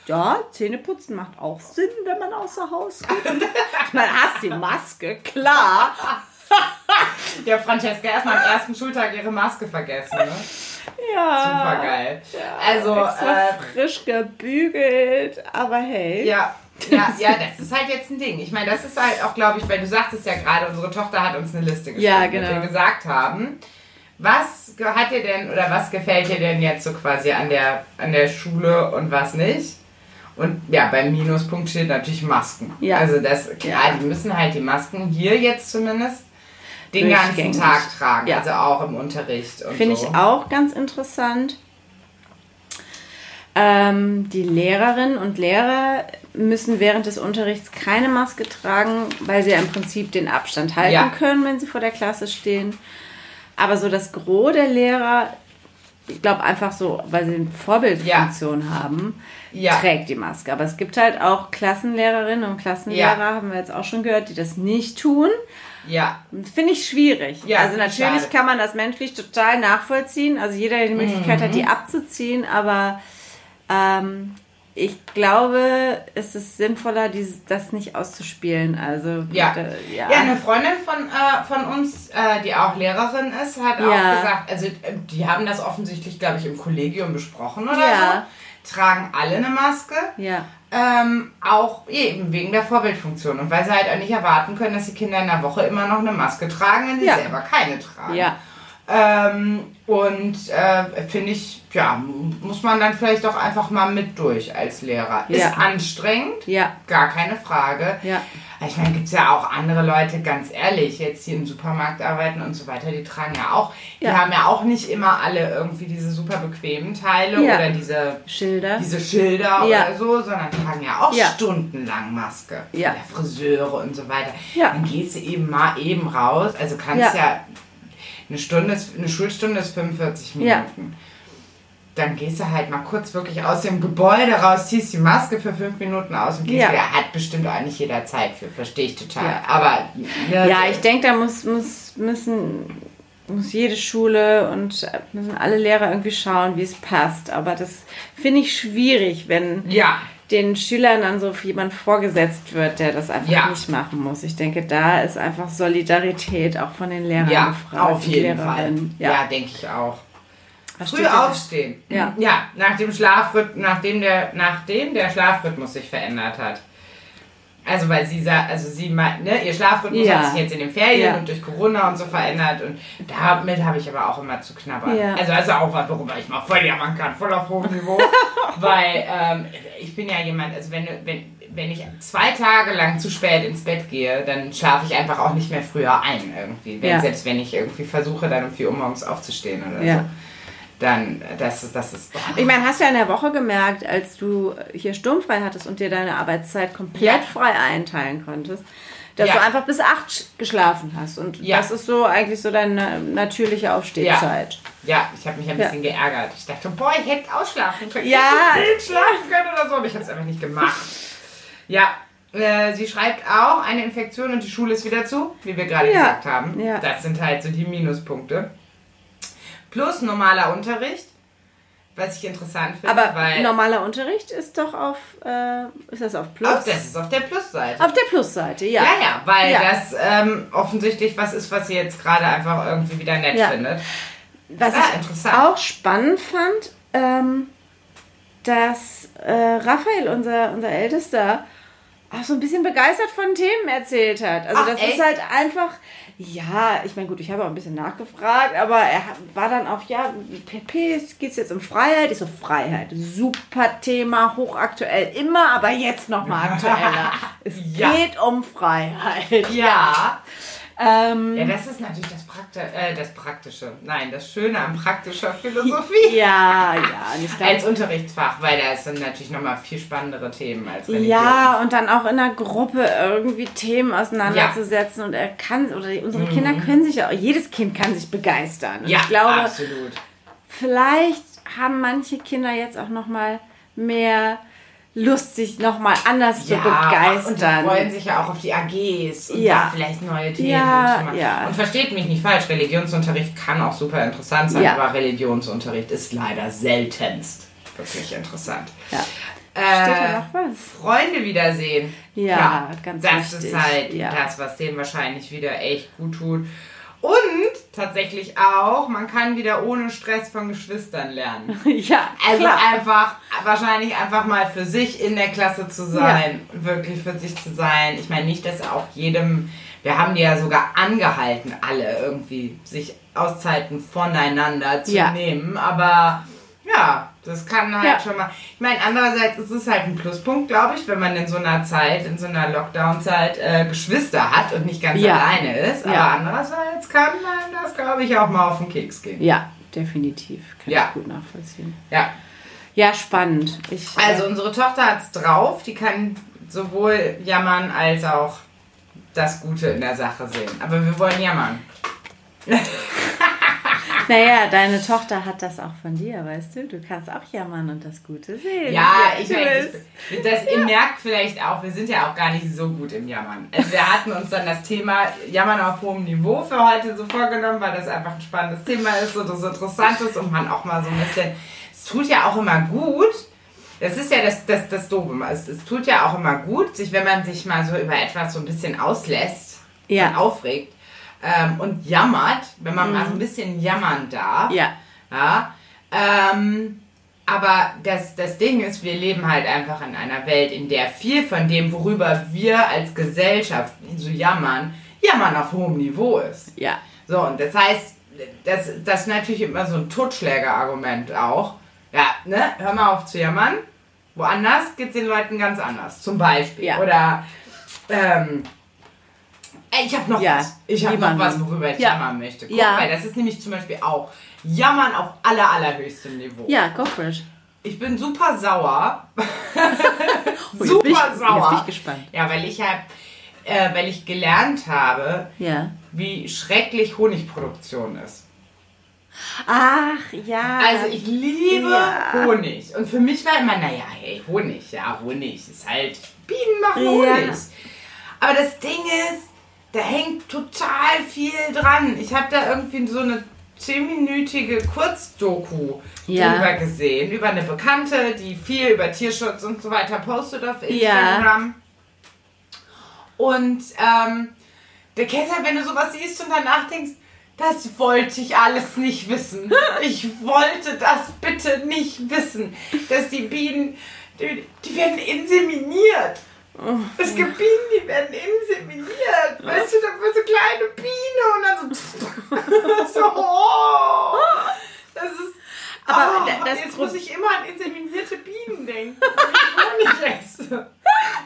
[SPEAKER 1] Ja, Zähne putzen macht auch Sinn, wenn man außer Haus geht. Und ich meine, hast die Maske, klar.
[SPEAKER 2] Ja, Francesca erstmal am ersten Schultag ihre Maske vergessen. Ne?
[SPEAKER 1] Ja.
[SPEAKER 2] Super geil. Also,
[SPEAKER 1] Extra
[SPEAKER 2] äh,
[SPEAKER 1] frisch gebügelt, aber hey.
[SPEAKER 2] ja. Ja, ja, das ist halt jetzt ein Ding. Ich meine, das ist halt auch, glaube ich, weil du sagtest ja gerade, unsere Tochter hat uns eine Liste geschrieben,
[SPEAKER 1] Ja, genau.
[SPEAKER 2] wir gesagt haben, was hat dir denn oder was gefällt dir denn jetzt so quasi an der, an der Schule und was nicht? Und ja, beim Minuspunkt steht natürlich Masken.
[SPEAKER 1] Ja.
[SPEAKER 2] Also das, klar,
[SPEAKER 1] Ja.
[SPEAKER 2] die müssen halt die Masken hier jetzt zumindest den ganzen. Tag tragen.
[SPEAKER 1] Ja.
[SPEAKER 2] Also auch im Unterricht
[SPEAKER 1] Finde
[SPEAKER 2] so.
[SPEAKER 1] ich auch ganz interessant. Ähm, die Lehrerinnen und Lehrer müssen während des Unterrichts keine Maske tragen, weil sie ja im Prinzip den Abstand halten
[SPEAKER 2] Ja.
[SPEAKER 1] können, wenn sie vor der Klasse stehen. Aber so das Gros der Lehrer, ich glaube einfach so, weil sie eine Vorbildfunktion haben,
[SPEAKER 2] Ja.
[SPEAKER 1] trägt die Maske. Aber es gibt halt auch Klassenlehrerinnen und Klassenlehrer,
[SPEAKER 2] Ja.
[SPEAKER 1] haben wir jetzt auch schon gehört, die das nicht tun.
[SPEAKER 2] Ja,
[SPEAKER 1] Finde ich schwierig.
[SPEAKER 2] Ja,
[SPEAKER 1] also natürlich
[SPEAKER 2] schade.
[SPEAKER 1] kann man das menschlich total nachvollziehen. Also jeder, der die Möglichkeit hat,
[SPEAKER 2] Mhm.
[SPEAKER 1] die abzuziehen, aber ähm, ich glaube, es ist sinnvoller, dieses, das nicht auszuspielen. Also
[SPEAKER 2] Ja.
[SPEAKER 1] äh, ja.
[SPEAKER 2] Ja, eine Freundin von, äh, von uns, äh, die auch Lehrerin ist, hat
[SPEAKER 1] Ja.
[SPEAKER 2] auch gesagt, also äh, die haben das offensichtlich, glaube ich, im Kollegium besprochen oder
[SPEAKER 1] Ja.
[SPEAKER 2] so. Tragen alle eine Maske,
[SPEAKER 1] ja.
[SPEAKER 2] ähm, auch eben wegen der Vorbildfunktion. Und weil sie halt auch nicht erwarten können, dass die Kinder in der Woche immer noch eine Maske tragen, wenn sie
[SPEAKER 1] Ja.
[SPEAKER 2] selber keine tragen.
[SPEAKER 1] Ja.
[SPEAKER 2] Ähm, und äh, finde ich, ja, muss man dann vielleicht auch einfach mal mit durch als Lehrer.
[SPEAKER 1] Ja.
[SPEAKER 2] Ist anstrengend,
[SPEAKER 1] Ja.
[SPEAKER 2] gar keine Frage.
[SPEAKER 1] Ja.
[SPEAKER 2] Ich meine, gibt es ja auch andere Leute, ganz ehrlich, jetzt hier im Supermarkt arbeiten und so weiter, die tragen ja auch, die
[SPEAKER 1] Ja.
[SPEAKER 2] haben ja auch nicht immer alle irgendwie diese super bequemen Teile
[SPEAKER 1] Ja.
[SPEAKER 2] oder diese,
[SPEAKER 1] Schilder.
[SPEAKER 2] diese Schilder
[SPEAKER 1] Ja.
[SPEAKER 2] oder so, sondern tragen ja auch stundenlang Maske.
[SPEAKER 1] Ja.
[SPEAKER 2] Friseure und so weiter.
[SPEAKER 1] Ja.
[SPEAKER 2] Dann gehst du eben mal eben raus, also kannst
[SPEAKER 1] Ja.
[SPEAKER 2] ja, eine Stunde, eine Schulstunde ist 45
[SPEAKER 1] Ja.
[SPEAKER 2] Minuten. Dann gehst du halt mal kurz wirklich aus dem Gebäude raus, ziehst die Maske für fünf Minuten aus und gehst
[SPEAKER 1] Ja.
[SPEAKER 2] wieder. Hat bestimmt auch nicht jeder Zeit für, verstehe ich total.
[SPEAKER 1] Ja.
[SPEAKER 2] Aber ne,
[SPEAKER 1] Ja, ich denke, da muss, muss, müssen, muss jede Schule und müssen alle Lehrer irgendwie schauen, wie es passt. Aber das finde ich schwierig, wenn
[SPEAKER 2] ja,
[SPEAKER 1] den Schülern dann so jemand vorgesetzt wird, der das einfach
[SPEAKER 2] Ja.
[SPEAKER 1] nicht machen muss. Ich denke, da ist einfach Solidarität auch von den Lehrern
[SPEAKER 2] ja,
[SPEAKER 1] gefragt.
[SPEAKER 2] auf jeden Fall. Ja,
[SPEAKER 1] Ja.
[SPEAKER 2] denke ich auch.
[SPEAKER 1] Was
[SPEAKER 2] Früh aufstehen.
[SPEAKER 1] Ja.
[SPEAKER 2] ja nach dem Schlafrhythmus, nachdem der, nachdem der Schlafrhythmus sich verändert hat. Also weil sie sagt, also sie meint, ne, ihr Schlafrhythmus
[SPEAKER 1] Ja.
[SPEAKER 2] hat sich jetzt in den Ferien
[SPEAKER 1] Ja.
[SPEAKER 2] und durch Corona und so verändert und damit habe ich aber auch immer zu knabbern.
[SPEAKER 1] Ja.
[SPEAKER 2] Also also auch was, worüber ich mal voll jammern kann, voll auf hohem Niveau. weil ähm, ich bin ja jemand, also wenn, wenn, wenn ich zwei Tage lang zu spät ins Bett gehe, dann schlafe ich einfach auch nicht mehr früher ein irgendwie. Wenn. Selbst wenn ich irgendwie versuche, dann um 4 Uhr morgens aufzustehen oder
[SPEAKER 1] Ja.
[SPEAKER 2] so. Dann, das, ist- das ist... boah.
[SPEAKER 1] Ich meine, hast du ja in der Woche gemerkt, als du hier sturmfrei hattest und dir deine Arbeitszeit komplett
[SPEAKER 2] Ja.
[SPEAKER 1] frei einteilen konntest, dass
[SPEAKER 2] Ja.
[SPEAKER 1] du einfach bis acht geschlafen hast. Und
[SPEAKER 2] Ja.
[SPEAKER 1] das ist so eigentlich so deine natürliche Aufstehzeit.
[SPEAKER 2] Ja, ich habe mich ein
[SPEAKER 1] Ja.
[SPEAKER 2] bisschen geärgert. Ich dachte, boah, ich hätte ausschlafen können.
[SPEAKER 1] Ja.
[SPEAKER 2] Ich hätte schlafen können oder so, aber ich habe es einfach nicht gemacht. Ja, äh, sie schreibt auch, eine Infektion und die Schule ist wieder zu, wie wir gerade
[SPEAKER 1] Ja.
[SPEAKER 2] gesagt haben.
[SPEAKER 1] Ja.
[SPEAKER 2] Das sind halt so die Minuspunkte. Plus normaler Unterricht, was ich interessant finde,
[SPEAKER 1] Aber
[SPEAKER 2] weil
[SPEAKER 1] normaler Unterricht ist doch auf, äh, ist das auf Plus?
[SPEAKER 2] auf, das ist auf der Plusseite.
[SPEAKER 1] Auf der Plusseite, ja.
[SPEAKER 2] ja, ja, weil
[SPEAKER 1] Ja.
[SPEAKER 2] das ähm, offensichtlich was ist, was sie jetzt gerade einfach irgendwie wieder nett
[SPEAKER 1] Ja.
[SPEAKER 2] findet.
[SPEAKER 1] Was
[SPEAKER 2] Ah,
[SPEAKER 1] ich
[SPEAKER 2] interessant.
[SPEAKER 1] auch spannend fand, ähm, dass äh, Raphael, unser, unser Ältester, auch so ein bisschen begeistert von Themen erzählt hat. Also
[SPEAKER 2] Ach,
[SPEAKER 1] das
[SPEAKER 2] echt?
[SPEAKER 1] ist halt einfach, ja, ich meine, gut, ich habe auch ein bisschen nachgefragt, aber er war dann auch, ja, PP, geht es jetzt um Freiheit? Ich so, Freiheit, super Thema, hochaktuell, immer, aber jetzt nochmal aktueller. Es
[SPEAKER 2] Ja.
[SPEAKER 1] geht um Freiheit.
[SPEAKER 2] ja.
[SPEAKER 1] Ähm,
[SPEAKER 2] Ja, das ist natürlich das, Prakti äh, das Praktische. Nein, das Schöne an praktischer Philosophie.
[SPEAKER 1] ja, ja, ich glaube,
[SPEAKER 2] Als Unterrichtsfach, weil da sind natürlich nochmal viel spannendere Themen als Religion.
[SPEAKER 1] Ja, und dann auch in der Gruppe irgendwie Themen auseinanderzusetzen. Und er kann, oder unsere Kinder können sich ja auch, jedes Kind kann sich begeistern. Und
[SPEAKER 2] Mhm. ja
[SPEAKER 1] ich glaube,
[SPEAKER 2] absolut.
[SPEAKER 1] vielleicht haben manche Kinder jetzt auch nochmal mehr Lust, sich nochmal anders zu
[SPEAKER 2] Ja, und die
[SPEAKER 1] begeistern.
[SPEAKER 2] freuen sich ja auch auf die AGs und
[SPEAKER 1] Ja.
[SPEAKER 2] da vielleicht neue Themen
[SPEAKER 1] Ja,
[SPEAKER 2] machen.
[SPEAKER 1] ja.
[SPEAKER 2] Und versteht mich nicht falsch, Religionsunterricht kann auch super interessant sein,
[SPEAKER 1] Ja.
[SPEAKER 2] aber Religionsunterricht ist leider seltenst wirklich interessant.
[SPEAKER 1] Ja.
[SPEAKER 2] Äh,
[SPEAKER 1] Steht da noch was?
[SPEAKER 2] Freunde wiedersehen.
[SPEAKER 1] Ja, ganz
[SPEAKER 2] Das
[SPEAKER 1] wichtig.
[SPEAKER 2] ist halt
[SPEAKER 1] Ja.
[SPEAKER 2] das, was dem wahrscheinlich wieder echt gut tut. Und tatsächlich auch, man kann wieder ohne Stress von Geschwistern lernen.
[SPEAKER 1] ja,
[SPEAKER 2] Also
[SPEAKER 1] klar.
[SPEAKER 2] einfach, wahrscheinlich einfach mal für sich in der Klasse zu sein, wirklich für sich zu sein. Ich meine nicht, dass auch jedem, wir haben die ja sogar angehalten, alle irgendwie sich Auszeiten voneinander zu
[SPEAKER 1] Ja.
[SPEAKER 2] nehmen, aber ja, das kann halt
[SPEAKER 1] Ja.
[SPEAKER 2] schon mal. Ich meine, andererseits ist es halt ein Pluspunkt, glaube ich, wenn man in so einer Zeit, in so einer Lockdown-Zeit äh, Geschwister hat und nicht ganz
[SPEAKER 1] Ja.
[SPEAKER 2] alleine ist. Aber
[SPEAKER 1] Ja.
[SPEAKER 2] andererseits kann man das, glaube ich, auch mal auf den Keks gehen.
[SPEAKER 1] Ja, definitiv. Kann
[SPEAKER 2] Ja.
[SPEAKER 1] ich gut nachvollziehen.
[SPEAKER 2] Ja.
[SPEAKER 1] Ja, spannend. Ich, äh,
[SPEAKER 2] Also unsere Tochter hat's drauf, die kann sowohl jammern als auch das Gute in der Sache sehen. Aber wir wollen jammern.
[SPEAKER 1] Naja, deine Tochter hat das auch von dir, weißt du? Du kannst auch jammern und das Gute sehen.
[SPEAKER 2] Ja, ich meine, ich- das, ihr merkt vielleicht auch, wir sind ja auch gar nicht so gut im Jammern. Also wir hatten uns dann das Thema Jammern auf hohem Niveau für heute so vorgenommen, weil das einfach ein spannendes Thema ist und das interessant ist und man auch mal so ein bisschen, es tut ja auch immer gut, das ist ja das, das, das Doofe. Es, es tut ja auch immer gut, sich, wenn man sich mal so über etwas so ein bisschen auslässt
[SPEAKER 1] Ja.
[SPEAKER 2] und aufregt ähm, und jammert, wenn man mal so ein bisschen jammern darf.
[SPEAKER 1] Ja.
[SPEAKER 2] Ja. Ähm, aber das, das Ding ist, wir leben halt einfach in einer Welt, in der viel von dem, worüber wir als Gesellschaft so jammern, jammern auf hohem Niveau ist.
[SPEAKER 1] Ja.
[SPEAKER 2] So, und das heißt, das, das ist natürlich immer so ein Totschlägerargument auch. Ja, ne? Hör mal auf zu jammern. Woanders geht es den Leuten ganz anders. Zum Beispiel.
[SPEAKER 1] Ja.
[SPEAKER 2] Oder, ähm, ich habe noch
[SPEAKER 1] Ja,
[SPEAKER 2] was. Ich habe noch was, worüber ich
[SPEAKER 1] Ja.
[SPEAKER 2] jammern möchte. Guck,
[SPEAKER 1] Ja.
[SPEAKER 2] weil das ist nämlich zum Beispiel auch Jammern auf aller, allerhöchstem Niveau.
[SPEAKER 1] Ja, go for it.
[SPEAKER 2] Ich bin super sauer.
[SPEAKER 1] Oh,
[SPEAKER 2] super
[SPEAKER 1] ich, Jetzt bin
[SPEAKER 2] sauer.
[SPEAKER 1] ich gespannt.
[SPEAKER 2] Ja, weil ich hab, äh, weil ich gelernt habe,
[SPEAKER 1] Ja.
[SPEAKER 2] wie schrecklich Honigproduktion ist.
[SPEAKER 1] Ach, ja.
[SPEAKER 2] Also ich liebe
[SPEAKER 1] Ja.
[SPEAKER 2] Honig. Und für mich war immer, naja, hey, Honig, ja, Honig ist halt, Bienen machen. Honig. Aber das Ding ist, da hängt total viel dran. Ich habe da irgendwie so eine zehnminütige Kurzdoku
[SPEAKER 1] Ja.
[SPEAKER 2] drüber gesehen, über eine Bekannte, die viel über Tierschutz und so weiter postet auf
[SPEAKER 1] Ja.
[SPEAKER 2] Instagram. Und ähm, der halt, wenn du sowas siehst und danach denkst, das wollte ich alles nicht wissen. Ich wollte das bitte nicht wissen. Dass die Bienen, die, die werden inseminiert. Es gibt Bienen, die werden inseminiert. Weißt du, da wird so kleine Biene und dann so. so oh, das ist.
[SPEAKER 1] Aber
[SPEAKER 2] oh,
[SPEAKER 1] da- das
[SPEAKER 2] jetzt muss ich immer an inseminierte Bienen denken, wenn ich Honig esse.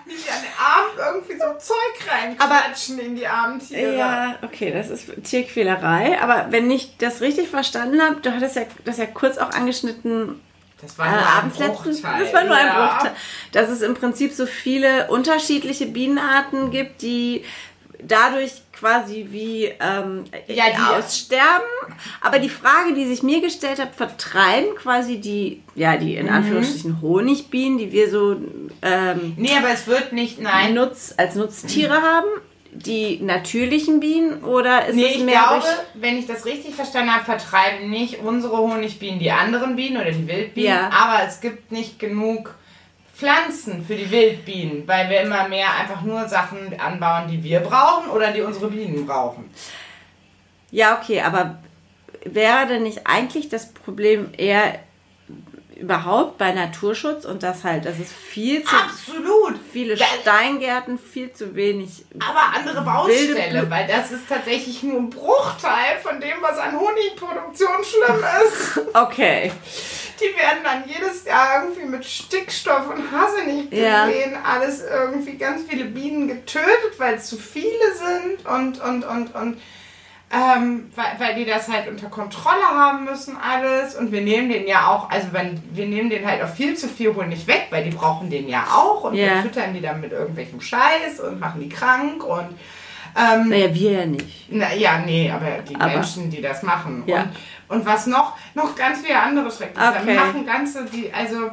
[SPEAKER 2] Die an den Arm irgendwie so Zeug reinklatschen in die armen Tiere.
[SPEAKER 1] Ja, okay, das ist Tierquälerei. Aber wenn ich das richtig verstanden habe, du hattest ja das ja kurz auch angeschnitten
[SPEAKER 2] Das
[SPEAKER 1] äh,
[SPEAKER 2] war nur ein
[SPEAKER 1] abends letztens.
[SPEAKER 2] Bruchteil.
[SPEAKER 1] Das war nur ein
[SPEAKER 2] ja.
[SPEAKER 1] Bruchteil. Dass es im Prinzip so viele unterschiedliche Bienenarten gibt, die dadurch quasi wie ähm,
[SPEAKER 2] Ja, die-
[SPEAKER 1] aussterben. Aber die Frage, die sich mir gestellt hat, vertreiben quasi die, ja, die
[SPEAKER 2] Mhm.
[SPEAKER 1] in Anführungsstrichen Honigbienen, die wir so ähm,
[SPEAKER 2] Nee, aber es wird nicht, nein.
[SPEAKER 1] Nutz, als Nutztiere haben, die natürlichen Bienen oder ist
[SPEAKER 2] Nee,
[SPEAKER 1] es
[SPEAKER 2] ich
[SPEAKER 1] mehr
[SPEAKER 2] glaube,
[SPEAKER 1] durch
[SPEAKER 2] wenn ich das richtig verstanden habe, vertreiben nicht unsere Honigbienen die anderen Bienen oder die Wildbienen,
[SPEAKER 1] Ja.
[SPEAKER 2] aber es gibt nicht genug Pflanzen für die Wildbienen, weil wir immer mehr einfach nur Sachen anbauen, die wir brauchen oder die unsere Bienen brauchen.
[SPEAKER 1] Ja, okay, aber wäre denn nicht eigentlich das Problem eher überhaupt bei Naturschutz und das halt, dass es viel zu
[SPEAKER 2] Absolut.
[SPEAKER 1] Viele
[SPEAKER 2] Da-
[SPEAKER 1] Steingärten, viel zu wenig.
[SPEAKER 2] Aber andere Baustelle,
[SPEAKER 1] Blu-
[SPEAKER 2] weil das ist tatsächlich nur ein Bruchteil von dem, was an Honigproduktion schlimm ist.
[SPEAKER 1] Okay.
[SPEAKER 2] Die werden dann jedes Jahr irgendwie mit Stickstoff und Hasse nicht
[SPEAKER 1] Ja.
[SPEAKER 2] gesehen, alles irgendwie ganz viele Bienen getötet, weil es zu viele sind und und und und ähm, weil, weil die das halt unter Kontrolle haben müssen alles und wir nehmen den ja auch, also wenn, wir nehmen den halt auch viel zu viel Honig weg, weil die brauchen den ja auch und
[SPEAKER 1] Ja.
[SPEAKER 2] wir füttern die dann mit irgendwelchem Scheiß und machen die krank und ähm,
[SPEAKER 1] Naja, wir ja nicht.
[SPEAKER 2] na, ja, nee, aber die
[SPEAKER 1] Aber-
[SPEAKER 2] Menschen, die das machen.
[SPEAKER 1] Ja.
[SPEAKER 2] Und, und was noch? Noch ganz viele andere Schreckliche.
[SPEAKER 1] Okay.
[SPEAKER 2] Wir machen ganze, die, also,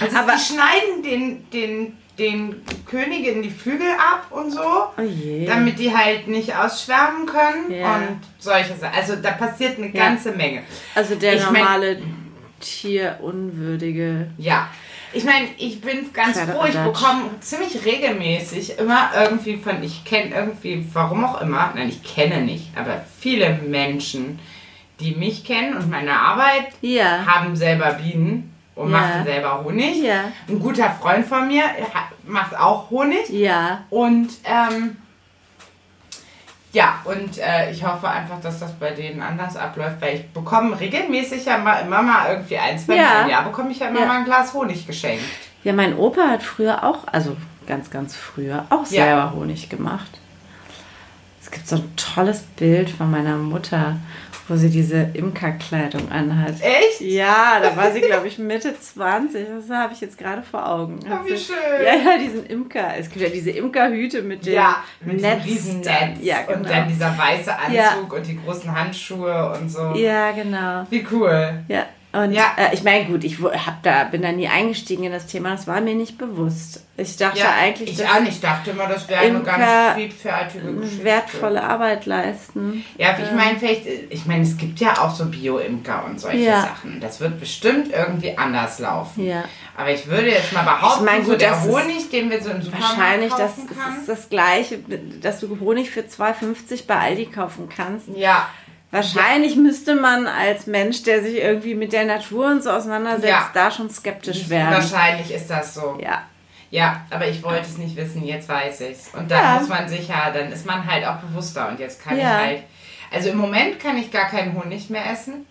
[SPEAKER 2] also
[SPEAKER 1] Aber-
[SPEAKER 2] die schneiden den, den, den Königinnen die Flügel ab und so,
[SPEAKER 1] Oh
[SPEAKER 2] damit die halt nicht ausschwärmen können
[SPEAKER 1] Ja.
[SPEAKER 2] und solche Sachen. Also da passiert eine
[SPEAKER 1] Ja.
[SPEAKER 2] ganze Menge.
[SPEAKER 1] also der
[SPEAKER 2] Ich mein-
[SPEAKER 1] normale tierunwürdige.
[SPEAKER 2] Ja. Ich meine, ich bin ganz
[SPEAKER 1] Kleiner
[SPEAKER 2] froh, ich bekomme ziemlich regelmäßig immer irgendwie von, ich kenne irgendwie, warum auch immer, nein, ich kenne nicht, aber viele Menschen, die mich kennen und meine Arbeit,
[SPEAKER 1] Ja.
[SPEAKER 2] haben selber Bienen und
[SPEAKER 1] Ja.
[SPEAKER 2] machen selber Honig.
[SPEAKER 1] Ja.
[SPEAKER 2] Ein guter Freund von mir macht auch Honig.
[SPEAKER 1] Ja.
[SPEAKER 2] Und ähm, ja, und äh, ich hoffe einfach, dass das bei denen anders abläuft, weil ich bekomme regelmäßig ja mal, immer mal irgendwie ein, zwei
[SPEAKER 1] Ja.
[SPEAKER 2] Im Jahr bekomme ich ja immer
[SPEAKER 1] Ja.
[SPEAKER 2] mal ein Glas Honig geschenkt.
[SPEAKER 1] Ja, mein Opa hat früher auch, also ganz, ganz früher, auch selber Honig gemacht. Es gibt so ein tolles Bild von meiner Mutter, wo sie diese Imkerkleidung anhat.
[SPEAKER 2] Echt?
[SPEAKER 1] Ja, da war sie, glaube ich, Mitte 20. Das habe ich jetzt gerade vor Augen.
[SPEAKER 2] Oh, wie
[SPEAKER 1] sie-
[SPEAKER 2] schön.
[SPEAKER 1] Ja, ja, diesen Imker. Es gibt ja diese Imkerhüte mit dem
[SPEAKER 2] Ja, mit
[SPEAKER 1] Netz. Ja, genau.
[SPEAKER 2] und dann dieser weiße Anzug
[SPEAKER 1] Ja.
[SPEAKER 2] und die großen Handschuhe und so.
[SPEAKER 1] ja, genau.
[SPEAKER 2] Wie cool.
[SPEAKER 1] Ja, und
[SPEAKER 2] Ja.
[SPEAKER 1] Äh, ich meine, gut, ich hab da, bin da nie eingestiegen in das Thema, das war mir nicht bewusst. Ich dachte
[SPEAKER 2] Ja,
[SPEAKER 1] eigentlich,
[SPEAKER 2] ich auch nicht. Ich dachte immer, das wäre eine ganz friedfertige Geschichte.
[SPEAKER 1] wertvolle Arbeit leisten.
[SPEAKER 2] Ja, ich meine, vielleicht, ich meine, es gibt ja auch so Bio-Imker und solche
[SPEAKER 1] Ja.
[SPEAKER 2] Sachen. Das wird bestimmt irgendwie anders laufen.
[SPEAKER 1] Ja.
[SPEAKER 2] Aber ich würde jetzt mal behaupten,
[SPEAKER 1] Ich mein,
[SPEAKER 2] so der
[SPEAKER 1] das
[SPEAKER 2] Honig, den wir so im Supermarkt
[SPEAKER 1] Wahrscheinlich, das,
[SPEAKER 2] kaufen
[SPEAKER 1] das
[SPEAKER 2] kann.
[SPEAKER 1] ist das Gleiche, dass du Honig für 2,50 bei Aldi kaufen kannst.
[SPEAKER 2] ja,
[SPEAKER 1] Wahrscheinlich müsste man als Mensch, der sich irgendwie mit der Natur und so auseinandersetzt,
[SPEAKER 2] Ja.
[SPEAKER 1] da schon skeptisch werden.
[SPEAKER 2] wahrscheinlich ist das so.
[SPEAKER 1] Ja.
[SPEAKER 2] Ja, aber ich wollte es nicht wissen, jetzt weiß ich's. Und dann
[SPEAKER 1] Ja.
[SPEAKER 2] muss man sich ja, dann ist man halt auch bewusster. Und jetzt kann
[SPEAKER 1] Ja.
[SPEAKER 2] ich halt, also im Moment kann ich gar keinen Honig mehr essen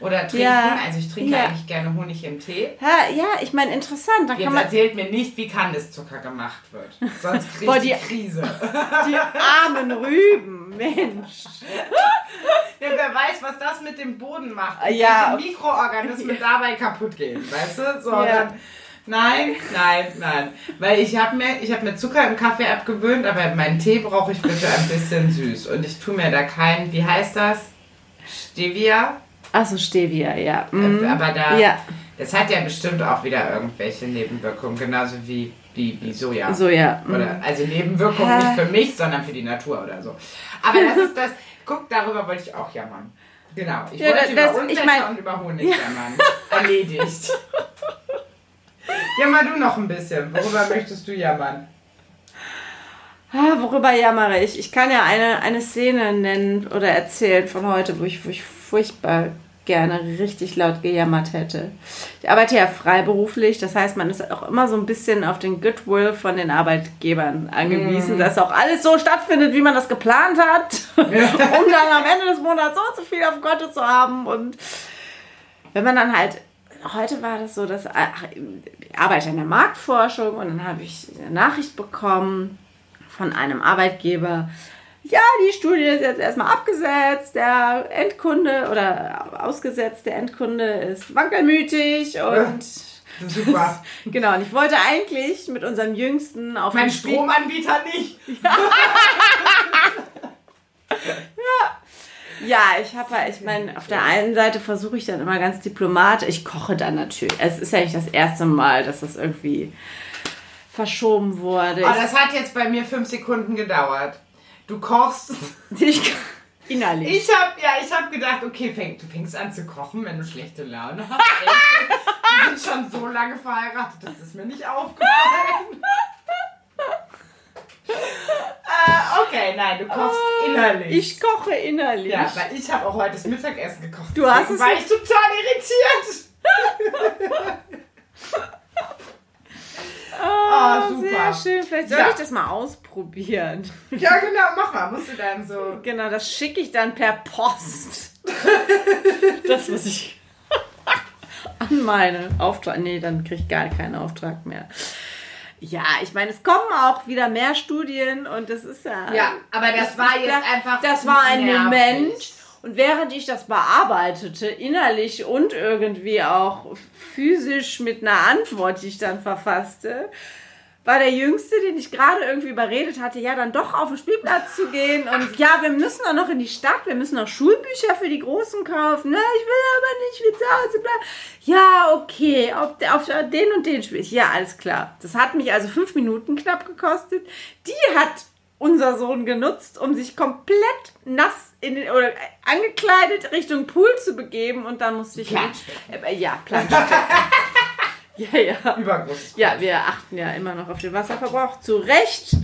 [SPEAKER 2] oder trinken.
[SPEAKER 1] Ja.
[SPEAKER 2] Also ich trinke
[SPEAKER 1] Ja.
[SPEAKER 2] eigentlich gerne Honig im Tee.
[SPEAKER 1] Ja, ja ich meine, interessant. Da
[SPEAKER 2] Jetzt erzählt mir nicht, wie Kandiszucker gemacht wird. Sonst kriege ich die
[SPEAKER 1] die-
[SPEAKER 2] Krise.
[SPEAKER 1] die armen Rüben, Mensch.
[SPEAKER 2] Ja, wer weiß, was das mit dem Boden macht. Und
[SPEAKER 1] Ja.
[SPEAKER 2] welche Mikroorganismen dabei kaputt gehen, weißt du? So,
[SPEAKER 1] Ja.
[SPEAKER 2] dann, nein, nein, nein. Weil ich habe mir, ich hab mir Zucker im Kaffee abgewöhnt, aber meinen Tee brauche ich bitte ein bisschen süß. Und ich tue mir da keinen, wie heißt das? Stevia?
[SPEAKER 1] Achso, Stevia, ja. Mhm.
[SPEAKER 2] Aber da,
[SPEAKER 1] Ja,
[SPEAKER 2] das hat ja bestimmt auch wieder irgendwelche Nebenwirkungen, genauso wie, wie, Soja.
[SPEAKER 1] so ja. mhm.
[SPEAKER 2] Oder, also Nebenwirkungen
[SPEAKER 1] Hä?
[SPEAKER 2] nicht für mich, sondern für die Natur oder so. Aber das ist das, guck, darüber wollte ich auch jammern. Genau, ich
[SPEAKER 1] Ja,
[SPEAKER 2] wollte
[SPEAKER 1] das-
[SPEAKER 2] über
[SPEAKER 1] ich
[SPEAKER 2] Unwetter
[SPEAKER 1] mein-
[SPEAKER 2] und über Honig jammern. Erledigt. Jammer du noch ein bisschen. Worüber möchtest du jammern?
[SPEAKER 1] Ah, worüber jammere ich? Ich kann ja eine, eine Szene nennen oder erzählen von heute, wo ich, wo ich furchtbar gerne richtig laut gejammert hätte. Ich arbeite ja freiberuflich, das heißt, man ist auch immer so ein bisschen auf den Goodwill von den Arbeitgebern angewiesen, mm. dass auch alles so stattfindet, wie man das geplant hat, um dann am Ende des Monats so so viel auf Konto zu haben. Und wenn man dann halt heute war das so, dass ich arbeite in der Marktforschung und dann habe ich eine Nachricht bekommen von einem Arbeitgeber, ja, die Studie ist jetzt erstmal abgesetzt, der Endkunde oder ausgesetzt, der Endkunde ist wankelmütig und. Ja, super. genau, und ich wollte eigentlich mit unserem Jüngsten auf
[SPEAKER 2] Mein Stromanbieter nicht.
[SPEAKER 1] Ja. ja. Ja, ich habe halt, ich meine, auf der einen Seite versuche ich dann immer ganz diplomatisch. Ich koche dann natürlich. Es ist ja nicht das erste Mal, dass das irgendwie verschoben wurde.
[SPEAKER 2] Aber das hat jetzt bei mir fünf Sekunden gedauert. Du kochst.
[SPEAKER 1] Ich, innerlich.
[SPEAKER 2] Ich habe ja, ich habe gedacht, okay, fäng, du fängst an zu kochen, wenn du schlechte Laune hast. Wir sind schon so lange verheiratet, das ist mir nicht aufgefallen. äh, okay, nein, du kochst oh, innerlich.
[SPEAKER 1] Ich koche innerlich.
[SPEAKER 2] Ja, weil ich habe auch heute das Mittagessen gekocht.
[SPEAKER 1] Du hast es.
[SPEAKER 2] War ich total irritiert.
[SPEAKER 1] Oh, super. Sehr schön. Vielleicht soll ja. ich das mal ausprobieren.
[SPEAKER 2] Ja, genau, mach mal. Musst du dann so.
[SPEAKER 1] Genau, das schicke ich dann per Post. das, was ich an meine Auftrag. Nee, dann kriege ich gar keinen Auftrag mehr. Ja, ich meine, es kommen auch wieder mehr Studien und das ist ja.
[SPEAKER 2] Ja, aber das war jetzt einfach.
[SPEAKER 1] Das war ein nervig. Moment. Und während ich das bearbeitete, innerlich und irgendwie auch physisch mit einer Antwort, die ich dann verfasste, war der Jüngste, den ich gerade irgendwie überredet hatte, ja, dann doch auf den Spielplatz zu gehen. Und ja, wir müssen auch noch in die Stadt, wir müssen noch Schulbücher für die Großen kaufen. Ne, ich will aber nicht, ich will zu Hause bleiben. Ja, okay, auf, auf den und den Spiel. Ja, alles klar. Das hat mich also fünf Minuten knapp gekostet. Die hat unser Sohn genutzt, um sich komplett nass in den, oder angekleidet Richtung Pool zu begeben und dann musste ich
[SPEAKER 2] Planschbecken.
[SPEAKER 1] Äh, ja, Planschbecken. ja, ja.
[SPEAKER 2] Übergroß.
[SPEAKER 1] Ja, wir achten ja immer noch auf den Wasserverbrauch. Zu Recht.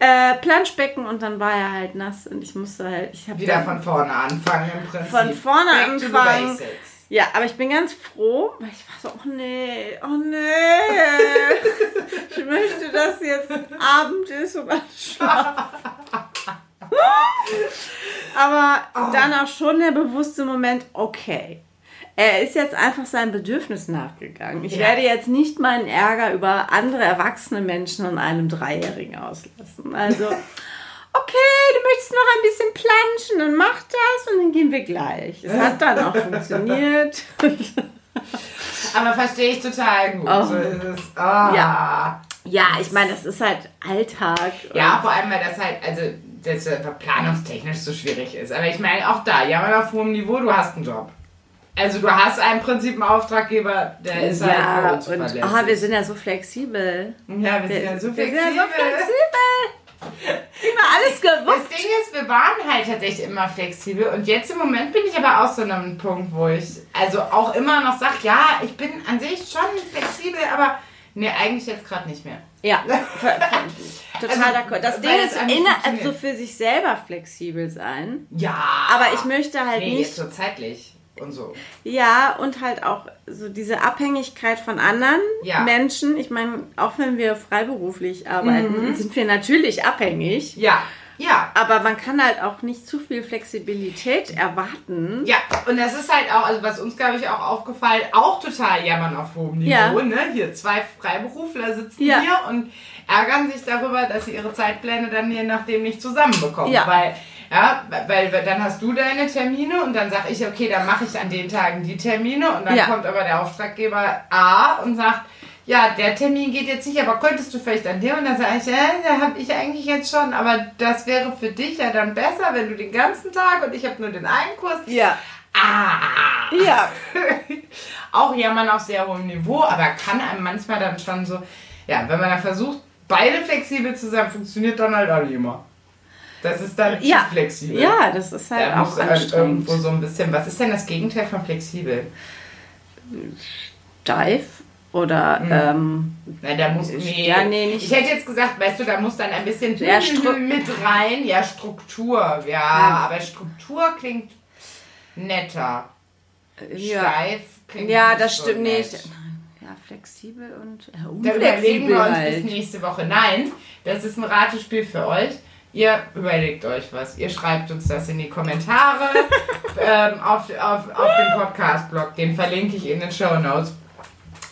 [SPEAKER 1] Äh, Planschbecken und dann war er halt nass und ich musste halt. Ich
[SPEAKER 2] Wieder von vorne anfangen im Prinzip.
[SPEAKER 1] Von vorne Back anfangen. Ja, aber ich bin ganz froh, weil ich war so, oh nee, oh nee. ich möchte, dass jetzt Abend ist und alles schlafen. aber oh. dann auch schon der bewusste Moment, okay. Er ist jetzt einfach seinem Bedürfnis nachgegangen. Ich ja. werde jetzt nicht meinen Ärger über andere erwachsene Menschen an einem Dreijährigen auslassen. Also okay, du möchtest noch ein bisschen planschen, dann mach das und dann gehen wir gleich. Es hat dann auch funktioniert.
[SPEAKER 2] Aber verstehe ich total gut. Oh. So
[SPEAKER 1] oh. Ja. ja, ich meine, das ist halt Alltag.
[SPEAKER 2] Ja, vor allem, weil das halt, also das planungstechnisch so schwierig ist. Aber ich meine, auch da, ja, mal auf hohem Niveau, du hast einen Job. Also du hast im Prinzip einen Auftraggeber, der ist ja, halt
[SPEAKER 1] und, oh, wir sind ja so flexibel.
[SPEAKER 2] Ja, wir, wir sind ja so flexibel.
[SPEAKER 1] Wir sind ja so flexibel. Immer alles gewusst.
[SPEAKER 2] Das Ding ist, wir waren halt tatsächlich immer flexibel und jetzt im Moment bin ich aber auch so an einem Punkt, wo ich also auch immer noch sage, ja, ich bin an sich schon flexibel, aber nee, eigentlich jetzt gerade nicht mehr.
[SPEAKER 1] Ja, total also, Das Ding ist, inner, also für sich selber flexibel sein.
[SPEAKER 2] Ja.
[SPEAKER 1] Aber ich möchte halt
[SPEAKER 2] nee,
[SPEAKER 1] nicht.
[SPEAKER 2] Jetzt so zeitlich und so.
[SPEAKER 1] Ja, und halt auch so diese Abhängigkeit von anderen ja. Menschen. Ich meine, auch wenn wir freiberuflich arbeiten, mhm. sind wir natürlich abhängig.
[SPEAKER 2] Ja. Ja.
[SPEAKER 1] Aber man kann halt auch nicht zu viel Flexibilität erwarten.
[SPEAKER 2] Ja, und das ist halt auch, also was uns, glaube ich, auch aufgefallen, auch total jammern auf hohem Niveau. Ja. Ne? Hier zwei Freiberufler sitzen ja. hier und ärgern sich darüber, dass sie ihre Zeitpläne dann je nachdem nicht zusammenbekommen. Ja. Weil ja, weil, weil dann hast du deine Termine und dann sage ich, okay, dann mache ich an den Tagen die Termine und dann ja. kommt aber der Auftraggeber A und sagt, ja, der Termin geht jetzt nicht, aber könntest du vielleicht an dem? Und dann sage ich, ja, da habe ich eigentlich jetzt schon, aber das wäre für dich ja dann besser, wenn du den ganzen Tag und ich habe nur den einen Kurs.
[SPEAKER 1] Ja.
[SPEAKER 2] Ah.
[SPEAKER 1] Ja.
[SPEAKER 2] auch jammern auf sehr hohem Niveau, aber kann einem manchmal dann schon so, ja, wenn man dann versucht, beide flexibel zu sein, funktioniert dann halt auch nicht immer. Das ist dann
[SPEAKER 1] ja.
[SPEAKER 2] zu flexibel.
[SPEAKER 1] Ja, das ist halt da auch halt anstrengend. Halt irgendwo
[SPEAKER 2] so ein bisschen. Was ist denn das Gegenteil von flexibel?
[SPEAKER 1] Steif oder mhm. ähm,
[SPEAKER 2] Nein, da muss nee, ja, nee, nicht. Ich hätte jetzt gesagt, weißt du, da muss dann ein bisschen
[SPEAKER 1] ja,
[SPEAKER 2] mit rein. Ja, Struktur. Ja, ja, aber Struktur klingt netter.
[SPEAKER 1] Ja.
[SPEAKER 2] Steif klingt
[SPEAKER 1] Ja, das
[SPEAKER 2] so
[SPEAKER 1] stimmt
[SPEAKER 2] nett.
[SPEAKER 1] nicht. Ja, flexibel und ja,
[SPEAKER 2] Da überlegen wir
[SPEAKER 1] unflexibel
[SPEAKER 2] uns
[SPEAKER 1] halt.
[SPEAKER 2] bis nächste Woche. Nein, das ist ein Ratespiel für euch. Ihr überlegt euch was. Ihr schreibt uns das in die Kommentare ähm, auf, auf, auf dem Podcast-Blog. Den verlinke ich in den Show Notes